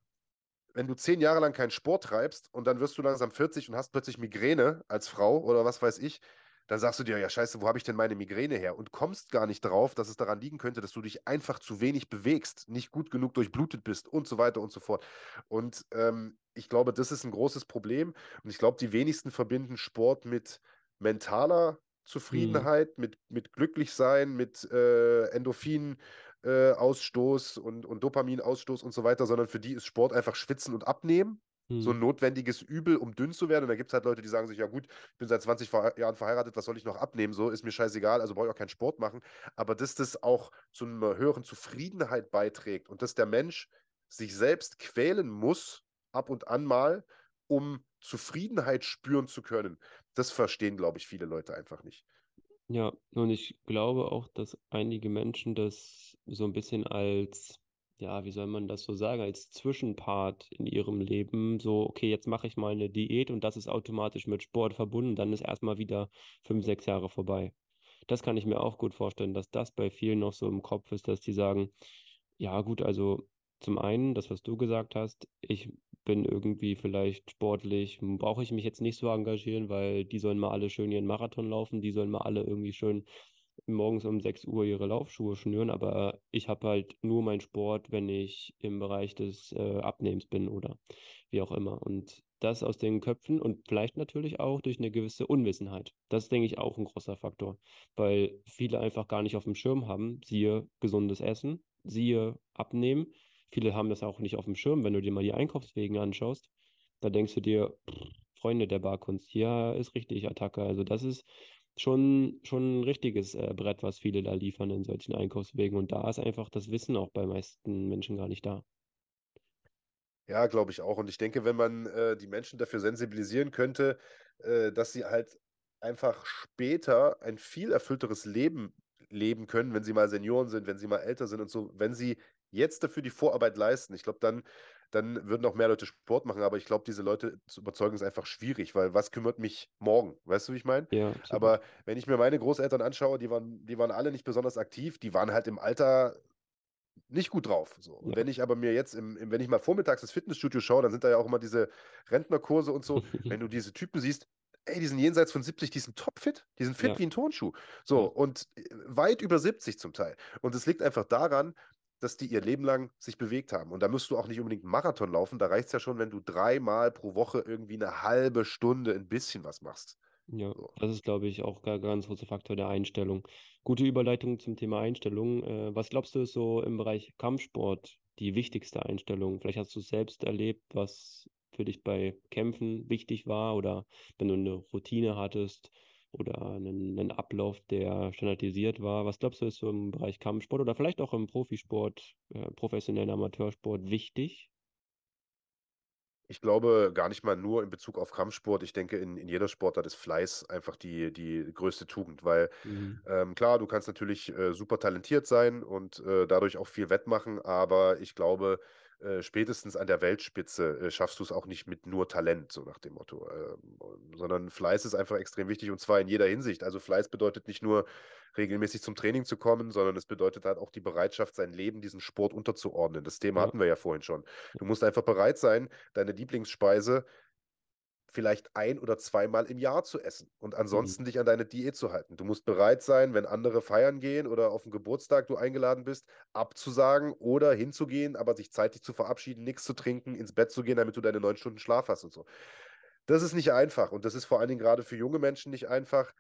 wenn du zehn Jahre lang keinen Sport treibst und dann wirst du langsam 40 und hast plötzlich Migräne als Frau oder was weiß ich, dann sagst du dir, ja, scheiße, wo habe ich denn meine Migräne her? Und kommst gar nicht drauf, dass es daran liegen könnte, dass du dich einfach zu wenig bewegst, nicht gut genug durchblutet bist und so weiter und so fort. Und ähm, ich glaube, das ist ein großes Problem. Und ich glaube, die wenigsten verbinden Sport mit mentaler hm, Zufriedenheit, mit, mit Glücklichsein, mit äh, Endorphin. Äh, Ausstoß und, und Dopaminausstoß und so weiter, sondern für die ist Sport einfach Schwitzen und Abnehmen so ein notwendiges Übel, um dünn zu werden. Und da gibt es halt Leute, die sagen sich, ja gut, ich bin seit 20 Ver Jahren verheiratet, was soll ich noch abnehmen? So ist mir scheißegal, also brauche ich auch keinen Sport machen. Aber dass das auch zu einer höheren Zufriedenheit beiträgt und dass der Mensch sich selbst quälen muss, ab und an mal, um Zufriedenheit spüren zu können, das verstehen, glaube ich, viele Leute einfach nicht. Ja, und ich glaube auch, dass einige Menschen das so ein bisschen als, ja, wie soll man das so sagen, als Zwischenpart in ihrem Leben, so, okay, jetzt mache ich mal eine Diät und das ist automatisch mit Sport verbunden, dann ist erstmal wieder fünf, sechs Jahre vorbei. Das kann ich mir auch gut vorstellen, dass das bei vielen noch so im Kopf ist, dass die sagen, ja, gut, also zum einen, das, was du gesagt hast, ich bin irgendwie vielleicht sportlich, brauche ich mich jetzt nicht so engagieren, weil die sollen mal alle schön ihren Marathon laufen, die sollen mal alle irgendwie schön morgens um 6 Uhr ihre Laufschuhe schnüren, aber ich habe halt nur meinen Sport, wenn ich im Bereich des äh, Abnehmens bin oder wie auch immer. Und das aus den Köpfen und vielleicht natürlich auch durch eine gewisse Unwissenheit. Das ist, denke ich, auch ein großer Faktor, weil viele einfach gar nicht auf dem Schirm haben, siehe gesundes Essen, siehe Abnehmen. Viele haben das auch nicht auf dem Schirm, wenn du dir mal die Einkaufswegen anschaust. Da denkst du dir, Freunde der Barkunst, hier ist richtig Attacke. Also das ist schon, schon ein richtiges äh, Brett, was viele da liefern in solchen Einkaufswegen. Und da ist einfach das Wissen auch bei meisten Menschen gar nicht da. Ja, glaube ich auch. Und ich denke, wenn man äh, die Menschen dafür sensibilisieren könnte, äh, dass sie halt einfach später ein viel erfüllteres Leben leben können, wenn sie mal Senioren sind, wenn sie mal älter sind und so, wenn sie jetzt dafür die Vorarbeit leisten. Ich glaube, dann, dann würden auch mehr Leute Sport machen, aber ich glaube, diese Leute zu überzeugen ist einfach schwierig, weil was kümmert mich morgen? Weißt du, wie ich meine? Ja. Aber wenn ich mir meine Großeltern anschaue, die waren, die waren alle nicht besonders aktiv, die waren halt im Alter nicht gut drauf. So. Ja. wenn ich aber mir jetzt, im, im, wenn ich mal vormittags das Fitnessstudio schaue, dann sind da ja auch immer diese Rentnerkurse und so. wenn du diese Typen siehst, ey, die sind jenseits von 70, die sind topfit, die sind fit Ja. wie ein Turnschuh. So, und äh, weit über 70 zum Teil. Und es liegt einfach daran, dass die ihr Leben lang sich bewegt haben. Und da musst du auch nicht unbedingt einen Marathon laufen. Da reicht es ja schon, wenn du dreimal pro Woche irgendwie eine halbe Stunde ein bisschen was machst. Ja, So. das ist, glaube ich, auch ein ganz großer Faktor der Einstellung. Gute Überleitung zum Thema Einstellung. Äh, was glaubst du, ist so im Bereich Kampfsport die wichtigste Einstellung? Vielleicht hast du es selbst erlebt, was für dich bei Kämpfen wichtig war oder wenn du eine Routine hattest oder einen, einen Ablauf, der standardisiert war. Was glaubst du, ist so im Bereich Kampfsport oder vielleicht auch im Profisport, äh, professionellen Amateursport wichtig? Ich glaube gar nicht mal nur in Bezug auf Kampfsport. Ich denke, in, in jeder Sportart ist Fleiß einfach die, die größte Tugend, weil Mhm. ähm, klar, du kannst natürlich äh, super talentiert sein und äh, dadurch auch viel wettmachen, aber ich glaube, äh, spätestens an der Weltspitze äh, schaffst du es auch nicht mit nur Talent, so nach dem Motto, ähm, sondern Fleiß ist einfach extrem wichtig und zwar in jeder Hinsicht. Also Fleiß bedeutet nicht nur regelmäßig zum Training zu kommen, sondern es bedeutet halt auch die Bereitschaft, sein Leben diesem Sport unterzuordnen. Das Thema Ja. hatten wir ja vorhin schon. Du musst einfach bereit sein, deine Lieblingsspeise vielleicht ein oder zweimal im Jahr zu essen und ansonsten dich an deine Diät zu halten. Du musst bereit sein, wenn andere feiern gehen oder auf den Geburtstag du eingeladen bist, abzusagen oder hinzugehen, aber sich zeitig zu verabschieden, nichts zu trinken, ins Bett zu gehen, damit du deine neun Stunden Schlaf hast und so. Das ist nicht einfach und das ist vor allen Dingen gerade für junge Menschen nicht einfach,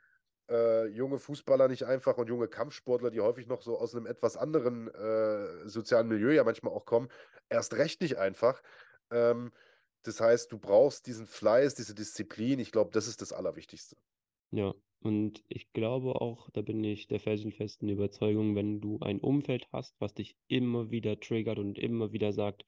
äh, junge Fußballer nicht einfach und junge Kampfsportler, die häufig noch so aus einem etwas anderen äh, sozialen Milieu ja manchmal auch kommen, erst recht nicht einfach. Ähm, das heißt, du brauchst diesen Fleiß, diese Disziplin. Ich glaube, das ist das Allerwichtigste. Ja, und ich glaube auch, da bin ich der felsenfesten Überzeugung, wenn du ein Umfeld hast, was dich immer wieder triggert und immer wieder sagt,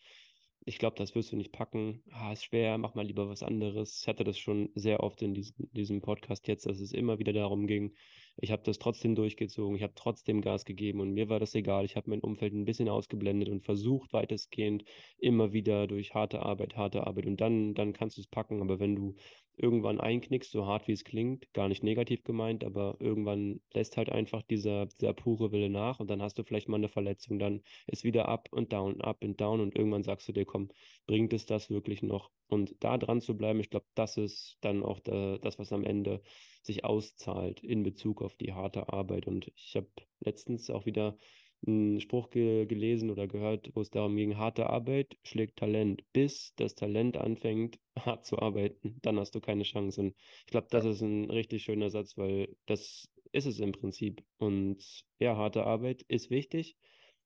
ich glaube, das wirst du nicht packen, ah, ist schwer, mach mal lieber was anderes. Ich hatte das schon sehr oft in diesem, diesem Podcast jetzt, dass es immer wieder darum ging, ich habe das trotzdem durchgezogen, ich habe trotzdem Gas gegeben und mir war das egal. Ich habe mein Umfeld ein bisschen ausgeblendet und versucht weitestgehend immer wieder durch harte Arbeit, harte Arbeit und dann, dann kannst du es packen. Aber wenn du irgendwann einknickst, so hart wie es klingt, gar nicht negativ gemeint, aber irgendwann lässt halt einfach dieser, dieser pure Wille nach und dann hast du vielleicht mal eine Verletzung, dann ist wieder up und down, up und down und irgendwann sagst du dir, komm, bringt es das wirklich noch? Und da dran zu bleiben, ich glaube, das ist dann auch da, das, was am Ende sich auszahlt in Bezug auf die harte Arbeit. Und ich habe letztens auch wieder einen Spruch ge gelesen oder gehört, wo es darum ging, harte Arbeit schlägt Talent. Bis das Talent anfängt, hart zu arbeiten, dann hast du keine Chance. Und ich glaube, das ist ein richtig schöner Satz, weil das ist es im Prinzip. Und ja, harte Arbeit ist wichtig.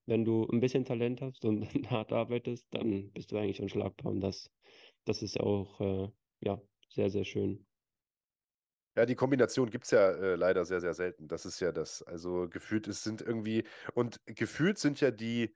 Wenn du ein bisschen Talent hast und hart arbeitest, dann bist du eigentlich unschlagbar. Und das, das ist auch äh, ja, sehr, sehr schön. Ja, die Kombination gibt es ja äh, leider sehr, sehr selten. Das ist ja das. Also gefühlt, es sind irgendwie, und gefühlt sind ja die,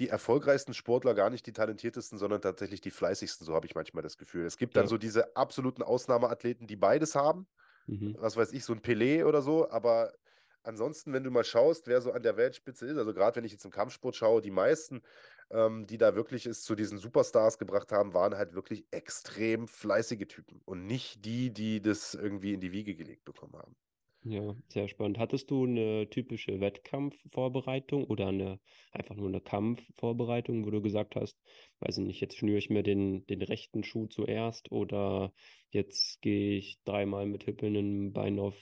die erfolgreichsten Sportler gar nicht die talentiertesten, sondern tatsächlich die fleißigsten, so habe ich manchmal das Gefühl. Es gibt dann Ja. so diese absoluten Ausnahmeathleten, die beides haben. Mhm. was weiß ich, so ein Pelé oder so, aber ansonsten, wenn du mal schaust, wer so an der Weltspitze ist, also gerade wenn ich jetzt im Kampfsport schaue, die meisten, ähm, die da wirklich es zu diesen Superstars gebracht haben, waren halt wirklich extrem fleißige Typen und nicht die, die das irgendwie in die Wiege gelegt bekommen haben. Ja, sehr spannend. Hattest du eine typische Wettkampfvorbereitung oder eine einfach nur eine Kampfvorbereitung, wo du gesagt hast, weiß ich nicht, jetzt schnüre ich mir den, den rechten Schuh zuerst oder jetzt gehe ich dreimal mit hüppelndem Bein auf,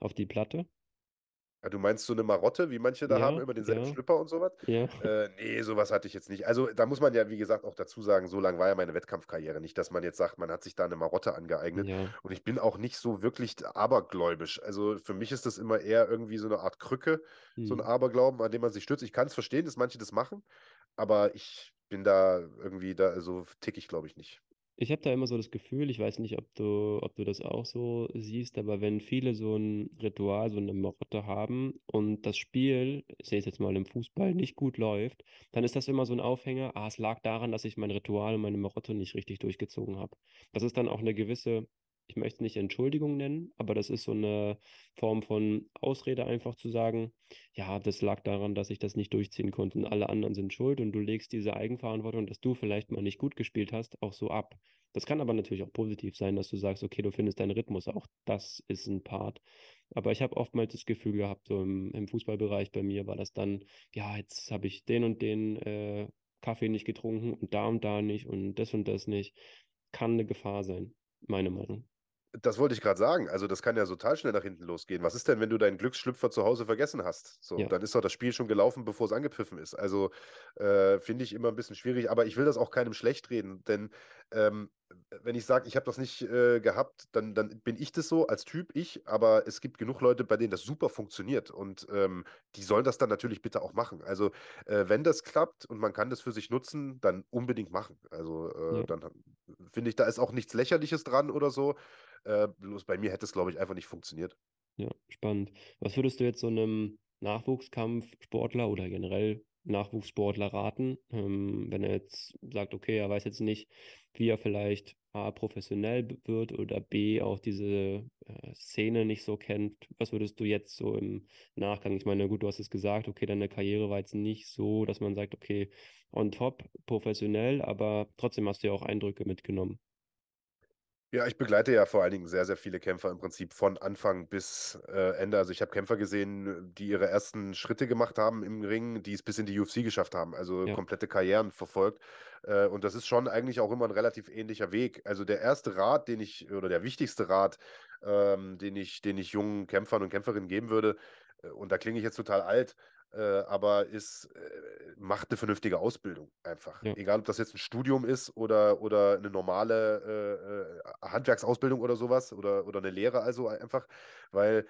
auf die Platte? Ja, du meinst so eine Marotte, wie manche da Ja, haben, immer denselben ja, Schlüpper und sowas? ja. Äh, ne, sowas hatte ich jetzt nicht. Also, da muss man ja, wie gesagt, auch dazu sagen, so lang war ja meine Wettkampfkarriere nicht, dass man jetzt sagt, man hat sich da eine Marotte angeeignet. Ja. Und ich bin auch nicht so wirklich abergläubisch. Also, für mich ist das immer eher irgendwie so eine Art Krücke, so ein. Aberglauben, an dem man sich stützt. Ich kann es verstehen, dass manche das machen, aber ich bin da irgendwie da so ticke ich, glaube ich, nicht. Ich habe da immer so das Gefühl, ich weiß nicht, ob du, ob du das auch so siehst, aber wenn viele so ein Ritual, so eine Marotte haben und das Spiel, ich sehe es jetzt mal im Fußball, nicht gut läuft, dann ist das immer so ein Aufhänger, ah, es lag daran, dass ich mein Ritual und meine Marotte nicht richtig durchgezogen habe. Das ist dann auch eine gewisse, ich möchte nicht Entschuldigung nennen, aber das ist so eine Form von Ausrede, einfach zu sagen, ja, das lag daran, dass ich das nicht durchziehen konnte und alle anderen sind schuld und du legst diese Eigenverantwortung, dass du vielleicht mal nicht gut gespielt hast, auch so ab. Das kann aber natürlich auch positiv sein, dass du sagst, okay, du findest deinen Rhythmus, auch das ist ein Part. Aber ich habe oftmals das Gefühl gehabt, so im, im Fußballbereich bei mir war das dann, ja, jetzt habe ich den und den äh, Kaffee nicht getrunken und da und da nicht und das und das nicht. Kann eine Gefahr sein, meine Meinung. Das wollte ich gerade sagen. Also, das kann ja total schnell nach hinten losgehen. Was ist denn, wenn du deinen Glücksschlüpfer zu Hause vergessen hast? So, Ja. dann ist doch das Spiel schon gelaufen, bevor es angepfiffen ist. Also, äh, finde ich immer ein bisschen schwierig, aber ich will das auch keinem schlecht reden, denn ähm, wenn ich sage, ich habe das nicht äh, gehabt, dann, dann bin ich das so als Typ, ich, aber es gibt genug Leute, bei denen das super funktioniert und ähm, die sollen das dann natürlich bitte auch machen. Also, äh, wenn das klappt und man kann das für sich nutzen, dann unbedingt machen. Also, äh, Ja. dann finde ich, da ist auch nichts Lächerliches dran oder so. Äh, bloß bei mir hätte es, glaube ich, einfach nicht funktioniert. Ja, spannend. Was würdest du jetzt so einem Nachwuchskampfsportler oder generell Nachwuchssportler raten, ähm, wenn er jetzt sagt, okay, er weiß jetzt nicht, wie er vielleicht A, professionell wird oder B, auch diese äh, Szene nicht so kennt. Was würdest du jetzt so im Nachgang? Ich meine, gut, du hast es gesagt, okay, deine Karriere war jetzt nicht so, dass man sagt, okay, on top, professionell, aber trotzdem hast du ja auch Eindrücke mitgenommen. Ja, ich begleite ja vor allen Dingen sehr, sehr viele Kämpfer im Prinzip von Anfang bis äh, Ende. Also ich habe Kämpfer gesehen, die ihre ersten Schritte gemacht haben im Ring, die es bis in die UFC geschafft haben, also Ja. komplette Karrieren verfolgt. Äh, und das ist schon eigentlich auch immer ein relativ ähnlicher Weg. Also der erste Rat, den ich, oder der wichtigste Rat, ähm, den ich, den ich jungen Kämpfern und Kämpferinnen geben würde, äh, und da klinge ich jetzt total alt, äh, aber ist, äh, macht eine vernünftige Ausbildung einfach. Ja. Egal, ob das jetzt ein Studium ist oder, oder eine normale äh, äh, Handwerksausbildung oder sowas oder, oder eine Lehre, also einfach, weil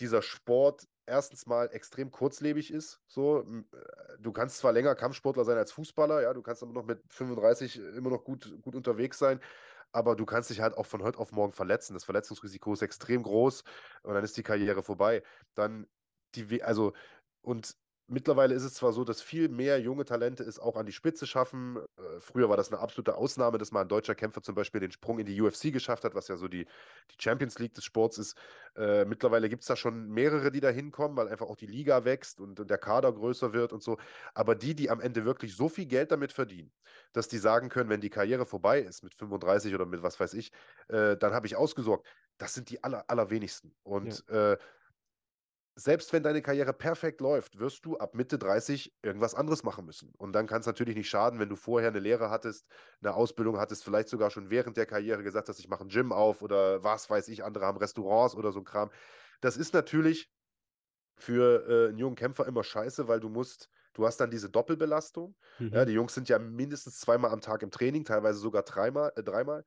dieser Sport erstens mal extrem kurzlebig ist. So, äh, du kannst zwar länger Kampfsportler sein als Fußballer, ja, du kannst aber noch mit 35 immer noch gut, gut unterwegs sein, aber du kannst dich halt auch von heute auf morgen verletzen. Das Verletzungsrisiko ist extrem groß und dann ist die Karriere vorbei. Dann die, also, und mittlerweile ist es zwar so, dass viel mehr junge Talente es auch an die Spitze schaffen. Äh, früher war das eine absolute Ausnahme, dass mal ein deutscher Kämpfer zum Beispiel den Sprung in die UFC geschafft hat, was ja so die, die Champions League des Sports ist. Äh, mittlerweile gibt es da schon mehrere, die da hinkommen, weil einfach auch die Liga wächst und, und der Kader größer wird und so. Aber die, die am Ende wirklich so viel Geld damit verdienen, dass die sagen können, wenn die Karriere vorbei ist mit 35 oder mit was weiß ich, äh, dann habe ich ausgesorgt. Das sind die aller, allerwenigsten. Und äh, selbst wenn deine Karriere perfekt läuft, wirst du ab Mitte 30 irgendwas anderes machen müssen. Und dann kann es natürlich nicht schaden, wenn du vorher eine Lehre hattest, eine Ausbildung hattest, vielleicht sogar schon während der Karriere gesagt hast, ich mache ein Gym auf oder was weiß ich, andere haben Restaurants oder so ein Kram. Das ist natürlich für äh, einen jungen Kämpfer immer scheiße, weil du musst, du hast dann diese Doppelbelastung. Ja, Mhm. die Jungs sind ja mindestens zweimal am Tag im Training, teilweise sogar dreimal, äh, dreimal.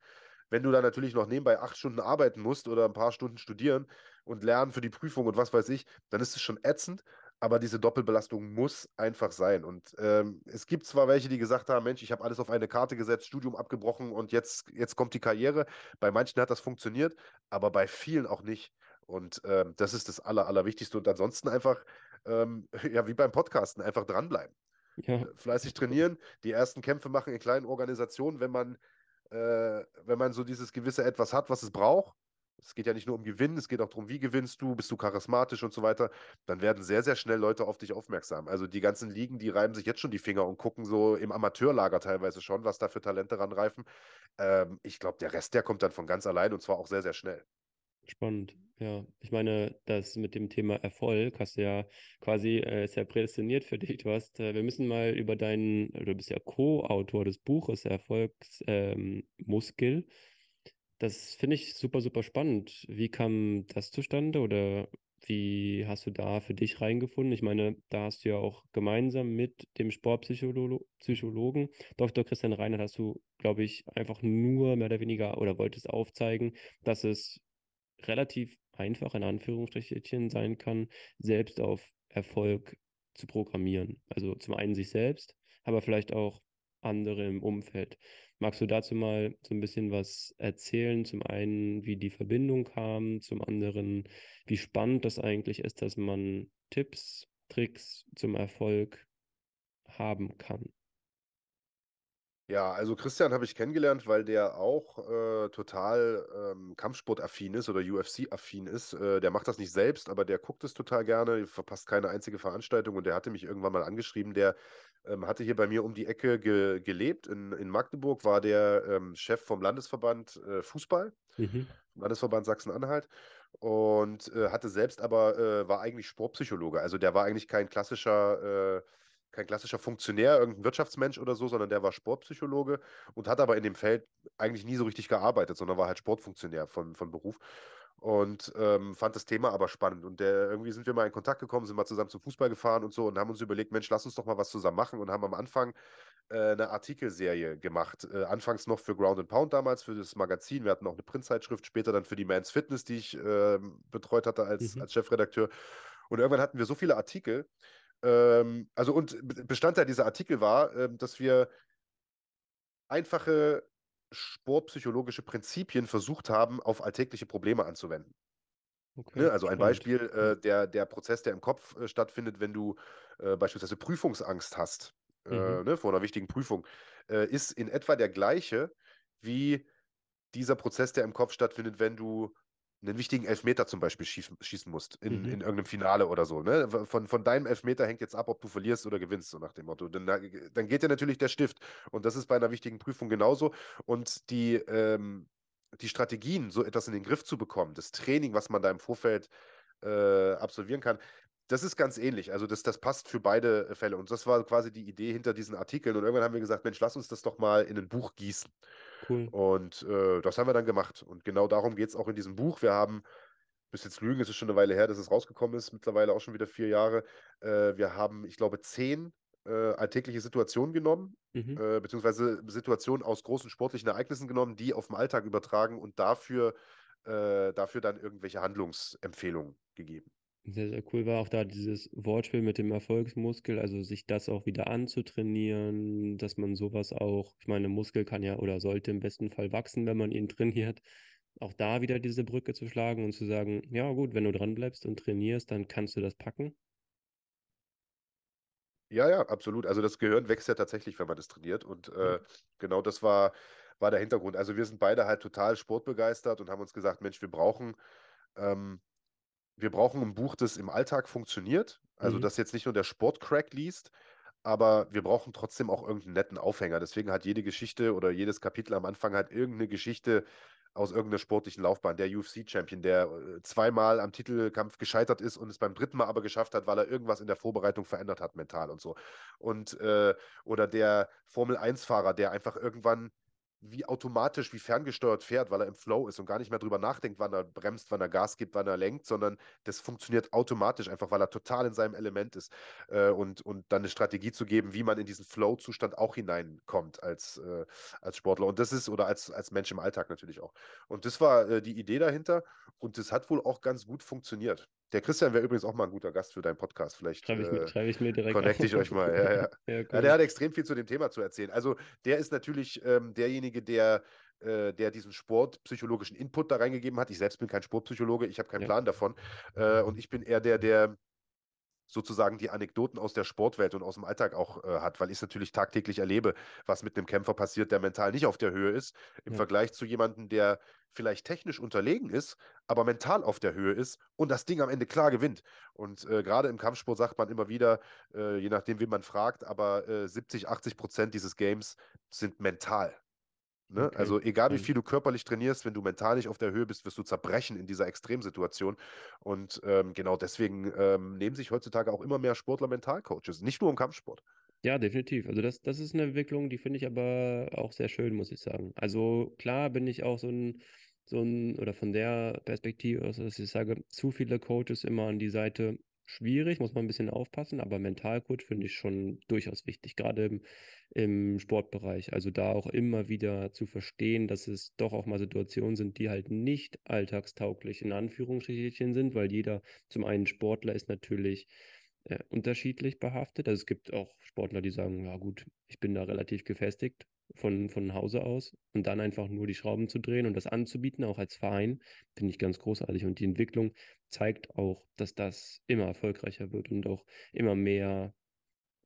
Wenn du dann natürlich noch nebenbei acht Stunden arbeiten musst oder ein paar Stunden studieren und lernen für die Prüfung und was weiß ich, dann ist es schon ätzend, aber diese Doppelbelastung muss einfach sein. Und ähm, es gibt zwar welche, die gesagt haben, Mensch, ich habe alles auf eine Karte gesetzt, Studium abgebrochen und jetzt, jetzt kommt die Karriere. Bei manchen hat das funktioniert, aber bei vielen auch nicht. Und ähm, das ist das Aller, Allerwichtigste. Und ansonsten einfach, ähm, ja, wie beim Podcasten, einfach dranbleiben. Ja, Äh, Fleißig trainieren, die ersten Kämpfe machen in kleinen Organisationen, wenn man, äh, wenn man so dieses gewisse Etwas hat, was es braucht. Es geht ja nicht nur um Gewinnen, es geht auch darum, wie gewinnst du, bist du charismatisch und so weiter. Dann werden sehr, sehr schnell Leute auf dich aufmerksam. Also die ganzen Ligen, die reiben sich jetzt schon die Finger und gucken so im Amateurlager teilweise schon, was da für Talente ranreifen. Ähm, ich glaube, der Rest, der kommt dann von ganz allein und zwar auch sehr, sehr schnell. Spannend, ja. Ich meine, das mit dem Thema Erfolg hast du ja quasi, äh, ist prädestiniert für dich. Du hast, äh, wir müssen mal über deinen, du bist ja Co-Autor des Buches Erfolgsmuskel. Ähm, das finde ich super, super spannend. Wie kam das zustande oder Wie hast du da für dich reingefunden? Ich meine, da hast du ja auch gemeinsam mit dem Sportpsychologen Dr. Christian Reinhardt hast du, glaube ich, einfach nur mehr oder weniger oder wolltest aufzeigen, dass es relativ einfach in Anführungsstrichen sein kann, selbst auf Erfolg zu programmieren. Also zum einen sich selbst, aber vielleicht auch andere im Umfeld. Magst du dazu mal so ein bisschen was erzählen? Zum einen, wie die Verbindung kam, zum anderen, wie spannend das eigentlich ist, dass man Tipps, Tricks zum Erfolg haben kann. Ja, also Christian habe ich kennengelernt, weil der auch äh, total ähm, Kampfsport-affin ist oder UFC-affin ist. Äh, der macht das nicht selbst, aber der guckt es total gerne, verpasst keine einzige Veranstaltung und der hatte mich irgendwann mal angeschrieben. Der ähm, hatte hier bei mir um die Ecke ge gelebt. In, in Magdeburg war der ähm, Chef vom Landesverband äh, Fußball, mhm. Landesverband Sachsen-Anhalt und äh, hatte selbst aber, äh, war eigentlich Sportpsychologe. Also der war eigentlich kein klassischer äh, kein klassischer Funktionär, irgendein Wirtschaftsmensch oder so, sondern der war Sportpsychologe und hat aber in dem Feld eigentlich nie so richtig gearbeitet, sondern war halt Sportfunktionär von, von Beruf und ähm, fand das Thema aber spannend. Und der, irgendwie sind wir mal in Kontakt gekommen, sind mal zusammen zum Fußball gefahren und so und haben uns überlegt, Mensch, lass uns doch mal was zusammen machen und haben am Anfang äh, eine Artikelserie gemacht. Äh, anfangs noch für Ground and Pound damals, für das Magazin. Wir hatten auch eine Printzeitschrift, später dann für die Man's Fitness, die ich äh, betreut hatte als, mhm. als Chefredakteur. Und irgendwann hatten wir so viele Artikel, ähm, also und Bestandteil dieser Artikel war, ähm, dass wir einfache sportpsychologische Prinzipien versucht haben, auf alltägliche Probleme anzuwenden. Okay, ne? Also ein. Beispiel, äh, der, der Prozess, der im Kopf äh, stattfindet, wenn du äh, beispielsweise Prüfungsangst hast, äh, mhm. ne, vor einer wichtigen Prüfung, äh, ist in etwa der gleiche wie dieser Prozess, der im Kopf stattfindet, wenn du einen wichtigen Elfmeter zum Beispiel schießen, schießen musst in, mhm. in irgendeinem Finale oder so. Ne? Von, von deinem Elfmeter hängt jetzt ab, ob du verlierst oder gewinnst, so nach dem Motto. Dann, dann geht dir natürlich der Stift. Und das ist bei einer wichtigen Prüfung genauso. Und die, ähm, die Strategien, so etwas in den Griff zu bekommen, das Training, was man da im Vorfeld äh, absolvieren kann, das ist ganz ähnlich. Also das, das passt für beide Fälle. Und das war quasi die Idee hinter diesen Artikeln. Und irgendwann haben wir gesagt, Mensch, lass uns das doch mal in ein Buch gießen. Cool. Und äh, das haben wir dann gemacht. Und genau darum geht es auch in diesem Buch. Wir haben, bis jetzt lügen, es ist schon eine Weile her, dass es rausgekommen ist, mittlerweile auch schon wieder vier Jahre. Äh, wir haben, ich glaube, zehn äh, alltägliche Situationen genommen, mhm. Äh, beziehungsweise Situationen aus großen sportlichen Ereignissen genommen, die auf den Alltag übertragen und dafür, äh, dafür dann irgendwelche Handlungsempfehlungen gegeben. Sehr, sehr cool war auch da dieses Wortspiel mit dem Erfolgsmuskel, also sich das auch wieder anzutrainieren, dass man sowas auch, ich meine, Muskel kann ja oder sollte im besten Fall wachsen, wenn man ihn trainiert. Auch da wieder diese Brücke zu schlagen und zu sagen, ja gut, wenn du dran bleibst und trainierst, dann kannst du das packen. Ja, ja, absolut. Also das Gehirn wächst ja tatsächlich, wenn man das trainiert. Und äh, genau das war, war der Hintergrund. Also wir sind beide halt total sportbegeistert und haben uns gesagt, Mensch, wir brauchen ähm, wir brauchen ein Buch, das im Alltag funktioniert. Also, mhm. das jetzt nicht nur der Sportcrack liest, aber wir brauchen trotzdem auch irgendeinen netten Aufhänger. Deswegen hat jede Geschichte oder jedes Kapitel am Anfang halt irgendeine Geschichte aus irgendeiner sportlichen Laufbahn. Der UFC-Champion, der äh, zweimal am Titelkampf gescheitert ist und es beim dritten Mal aber geschafft hat, weil er irgendwas in der Vorbereitung verändert hat, mental und so. Und äh, oder der Formel-1-Fahrer, der einfach irgendwann wie automatisch, wie ferngesteuert fährt, weil er im Flow ist und gar nicht mehr drüber nachdenkt, wann er bremst, wann er Gas gibt, wann er lenkt, sondern das funktioniert automatisch, einfach weil er total in seinem Element ist. Äh, und, und dann eine Strategie zu geben, wie man in diesen Flow-Zustand auch hineinkommt als, äh, als Sportler. Und das ist, oder als, als Mensch im Alltag natürlich auch. Und das war äh, die Idee dahinter und das hat wohl auch ganz gut funktioniert. Der Christian wäre übrigens auch mal ein guter Gast für deinen Podcast. Vielleicht schreibe ich, mir, schreib ich mir direkt. Connecte ich euch mal. Ja, ja. ja, cool. ja, der hat extrem viel zu dem Thema zu erzählen. Also der ist natürlich ähm, derjenige, der, äh, der diesen sportpsychologischen Input da reingegeben hat. Ich selbst bin kein Sportpsychologe, ich habe keinen Plan davon. Äh, und ich bin eher der, der sozusagen die Anekdoten aus der Sportwelt und aus dem Alltag auch äh, hat, weil ich es natürlich tagtäglich erlebe, was mit einem Kämpfer passiert, der mental nicht auf der Höhe ist, im ja. Vergleich zu jemandem, der vielleicht technisch unterlegen ist, aber mental auf der Höhe ist und das Ding am Ende klar gewinnt. Und äh, gerade im Kampfsport sagt man immer wieder, äh, je nachdem, wen man fragt, aber 70, äh, 80 Prozent dieses Games sind mental. Ne? Okay. Also egal wie viel du körperlich trainierst, wenn du mental nicht auf der Höhe bist, wirst du zerbrechen in dieser Extremsituation. Und ähm, genau deswegen ähm, nehmen sich heutzutage auch immer mehr Sportler Mentalcoaches, nicht nur im Kampfsport. Ja, definitiv. Also das, das ist eine Entwicklung, die finde ich aber auch sehr schön, muss ich sagen. Also klar bin ich auch so ein so ein, oder von der Perspektive aus, dass ich sage, zu viele Coaches immer an die Seite schwierig, muss man ein bisschen aufpassen, aber Mentalcoach finde ich schon durchaus wichtig, gerade im, im Sportbereich. Also da auch immer wieder zu verstehen, dass es doch auch mal Situationen sind, die halt nicht alltagstauglich in Anführungsstrichen sind, weil jeder zum einen Sportler ist natürlich äh, unterschiedlich behaftet. Also es gibt auch Sportler, die sagen, ja gut, ich bin da relativ gefestigt von, von Hause aus und dann einfach nur die Schrauben zu drehen und das anzubieten, auch als Verein, finde ich ganz großartig. Und die Entwicklung zeigt auch, dass das immer erfolgreicher wird und auch immer mehr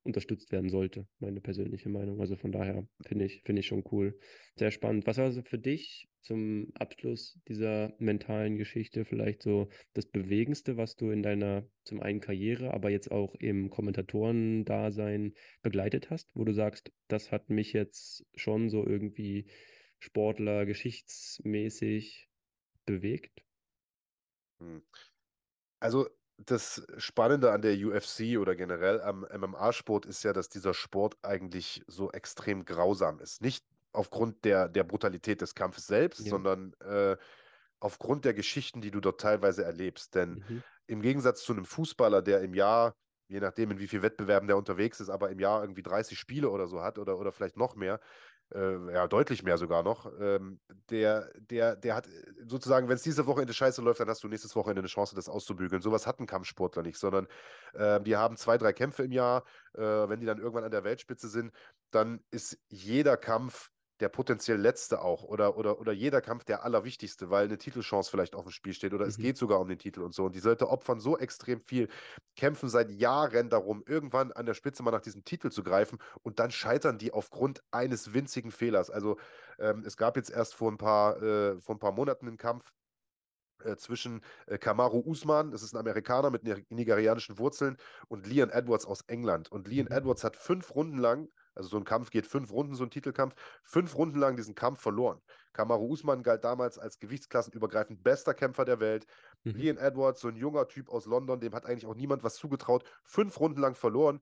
unterstützt werden sollte, meine persönliche Meinung. Also von daher finde ich, finde ich schon cool. Sehr spannend. Was war also für dich zum Abschluss dieser mentalen Geschichte vielleicht so das Bewegendste, was du in deiner zum einen Karriere, aber jetzt auch im Kommentatoren-Dasein begleitet hast, wo du sagst, das hat mich jetzt schon so irgendwie Sportler, geschichtsmäßig bewegt? Hm. Also das Spannende an der UFC oder generell am MMA-Sport ist ja, dass dieser Sport eigentlich so extrem grausam ist. Nicht aufgrund der, der Brutalität des Kampfes selbst, ja. sondern äh, aufgrund der Geschichten, die du dort teilweise erlebst. Denn mhm. im Gegensatz zu einem Fußballer, der im Jahr, je nachdem, in wie viel Wettbewerben der unterwegs ist, aber im Jahr irgendwie 30 Spiele oder so hat oder, oder vielleicht noch mehr, äh, ja, deutlich mehr sogar noch, ähm, der, der, der hat äh, sozusagen, wenn es diese Wochenende scheiße läuft, dann hast du nächstes Wochenende eine Chance, das auszubügeln. Sowas hat ein Kampfsportler nicht, sondern äh, die haben zwei, drei Kämpfe im Jahr. Äh, wenn die dann irgendwann an der Weltspitze sind, dann ist jeder Kampf der potenziell letzte auch oder, oder, oder jeder Kampf der allerwichtigste, weil eine Titelchance vielleicht auf dem Spiel steht oder mhm. es geht sogar um den Titel und so. Und die Leute opfern so extrem viel, kämpfen seit Jahren darum, irgendwann an der Spitze mal nach diesem Titel zu greifen und dann scheitern die aufgrund eines winzigen Fehlers. Also ähm, es gab jetzt erst vor ein paar, äh, vor ein paar Monaten einen Kampf, äh, zwischen äh, Kamaru Usman, das ist ein Amerikaner mit nigerianischen Wurzeln, und Leon Edwards aus England. Und Leon mhm. Edwards hat fünf Runden lang also so ein Kampf geht fünf Runden, so ein Titelkampf. Fünf Runden lang diesen Kampf verloren. Kamaru Usman galt damals als gewichtsklassenübergreifend bester Kämpfer der Welt. Mhm. Leon Edwards, so ein junger Typ aus London, dem hat eigentlich auch niemand was zugetraut. Fünf Runden lang verloren.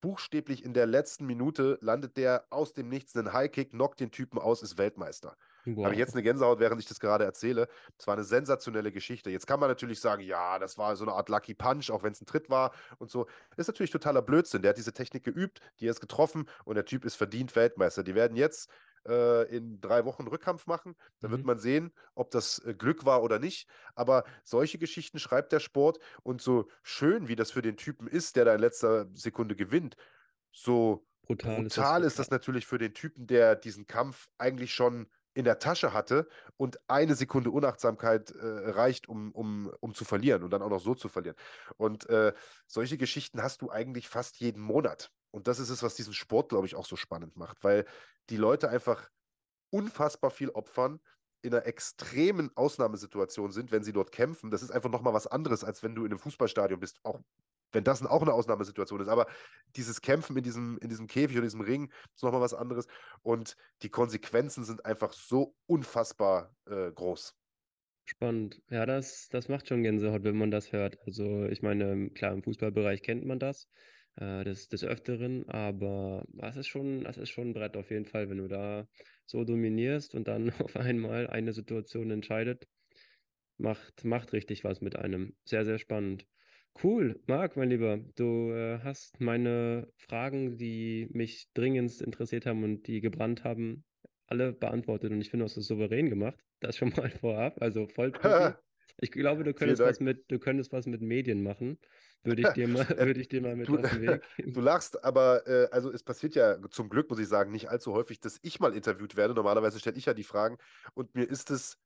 Buchstäblich in der letzten Minute landet der aus dem Nichts einen Highkick, knockt den Typen aus, ist Weltmeister. Wow. Habe ich jetzt eine Gänsehaut, während ich das gerade erzähle. Es war eine sensationelle Geschichte. Jetzt kann man natürlich sagen, ja, das war so eine Art Lucky Punch, auch wenn es ein Tritt war und so. Ist natürlich totaler Blödsinn. Der hat diese Technik geübt, die ist getroffen und der Typ ist verdient Weltmeister. Die werden jetzt äh, in drei Wochen Rückkampf machen. Dann mhm. wird man sehen, ob das äh, Glück war oder nicht. Aber solche Geschichten schreibt der Sport und so schön, wie das für den Typen ist, der da in letzter Sekunde gewinnt, so brutal, brutal ist, das, ist das natürlich für den Typen, der diesen Kampf eigentlich schon in der Tasche hatte und eine Sekunde Unachtsamkeit äh, reicht, um, um, um zu verlieren und dann auch noch so zu verlieren. Und äh, solche Geschichten hast du eigentlich fast jeden Monat. Und das ist es, was diesen Sport, glaube ich, auch so spannend macht, weil die Leute einfach unfassbar viel opfern, in einer extremen Ausnahmesituation sind, wenn sie dort kämpfen. Das ist einfach nochmal was anderes, als wenn du in einem Fußballstadion bist, auch wenn das auch eine Ausnahmesituation ist. Aber dieses Kämpfen in diesem, in diesem Käfig oder diesem Ring ist nochmal was anderes. Und die Konsequenzen sind einfach so unfassbar äh, groß. Spannend. Ja, das, das macht schon Gänsehaut, wenn man das hört. Also ich meine, klar, im Fußballbereich kennt man das äh, des, des Öfteren, aber das ist schon, das ist schon ein Brett auf jeden Fall, wenn du da so dominierst und dann auf einmal eine Situation entscheidet, macht, macht richtig was mit einem. Sehr, sehr spannend. Cool, Marc, mein Lieber, du äh, hast meine Fragen, die mich dringendst interessiert haben und die gebrannt haben, alle beantwortet und ich finde, du hast es souverän gemacht. Das schon mal vorab, also voll Ich glaube, du könntest was mit, du könntest was mit Medien machen. Würde ich dir mal, würde ich dir mal mit du, auf den Weg geben. Du lachst, aber äh, also es passiert ja zum Glück, muss ich sagen, nicht allzu häufig, dass ich mal interviewt werde. Normalerweise stelle ich ja die Fragen und mir ist es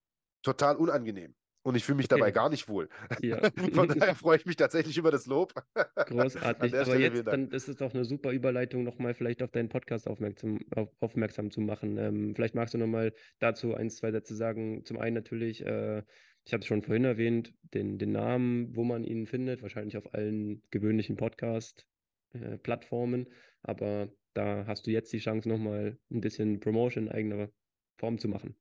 total unangenehm. Und ich fühle mich okay. dabei gar nicht wohl. Ja. Von daher freue ich mich tatsächlich über das Lob. Großartig. Aber Stelle jetzt dann ist es doch eine super Überleitung, nochmal vielleicht auf deinen Podcast aufmerksam, auf, aufmerksam zu machen. Ähm, vielleicht magst du nochmal dazu ein, zwei Sätze sagen. Zum einen natürlich, äh, ich habe es schon vorhin erwähnt, den, den Namen, wo man ihn findet, wahrscheinlich auf allen gewöhnlichen Podcast-Plattformen. Äh, Aber da hast du jetzt die Chance, nochmal ein bisschen Promotion in eigener Form zu machen.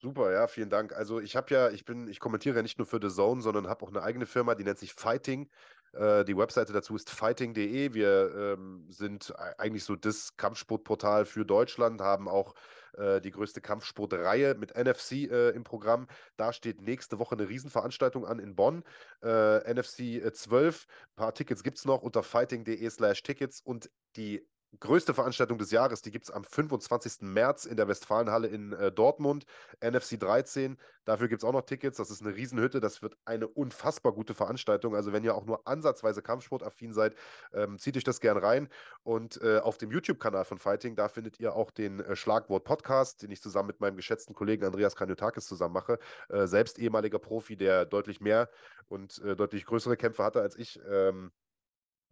Super, ja, vielen Dank. Also ich habe ja, ich bin, ich kommentiere ja nicht nur für The Zone, sondern habe auch eine eigene Firma, die nennt sich Fighting. Äh, die Webseite dazu ist fighting.de. Wir ähm, sind eigentlich so das Kampfsportportal für Deutschland, haben auch äh, die größte Kampfsportreihe mit NFC äh, im Programm. Da steht nächste Woche eine Riesenveranstaltung an in Bonn. NFC 12. Ein paar Tickets gibt es noch unter fighting.de slash Tickets und die größte Veranstaltung des Jahres, die gibt es am 25. März in der Westfalenhalle in äh, Dortmund, NFC 13. Dafür gibt es auch noch Tickets. Das ist eine Riesenhütte. Das wird eine unfassbar gute Veranstaltung. Also, wenn ihr auch nur ansatzweise Kampfsportaffin seid, ähm, zieht euch das gern rein. Und äh, auf dem YouTube-Kanal von Fighting, da findet ihr auch den äh, Schlagwort-Podcast, den ich zusammen mit meinem geschätzten Kollegen Andreas Kanyotakis zusammen mache. Äh, selbst ehemaliger Profi, der deutlich mehr und äh, deutlich größere Kämpfe hatte als ich. Ähm,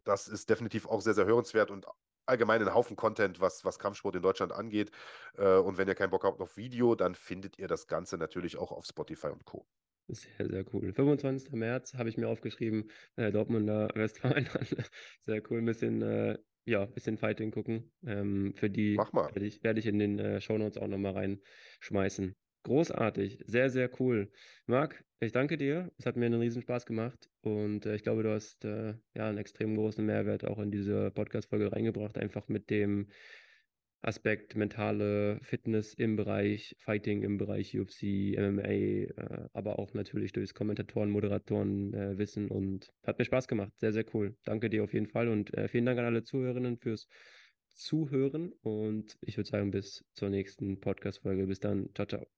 das ist definitiv auch sehr, sehr hörenswert und allgemein einen Haufen Content, was, was Kampfsport in Deutschland angeht. Äh, und wenn ihr keinen Bock habt auf Video, dann findet ihr das Ganze natürlich auch auf Spotify und Co. Sehr, sehr cool. 25. März habe ich mir aufgeschrieben, äh, Dortmunder Westfalen. sehr cool, ein bisschen, äh, ja, bisschen Fighting gucken. Ähm, für die werde ich, werd ich in den äh, Shownotes auch nochmal reinschmeißen. Großartig, sehr, sehr cool. Marc, ich danke dir. Es hat mir einen riesen Spaß gemacht und äh, ich glaube, du hast äh, ja einen extrem großen Mehrwert auch in diese Podcast-Folge reingebracht, einfach mit dem Aspekt mentale Fitness im Bereich Fighting, im Bereich UFC, MMA, äh, aber auch natürlich durchs Kommentatoren, Moderatoren äh, Wissen und hat mir Spaß gemacht. Sehr, sehr cool. Danke dir auf jeden Fall und äh, vielen Dank an alle Zuhörerinnen fürs Zuhören und ich würde sagen, bis zur nächsten Podcast-Folge. Bis dann. Ciao, ciao.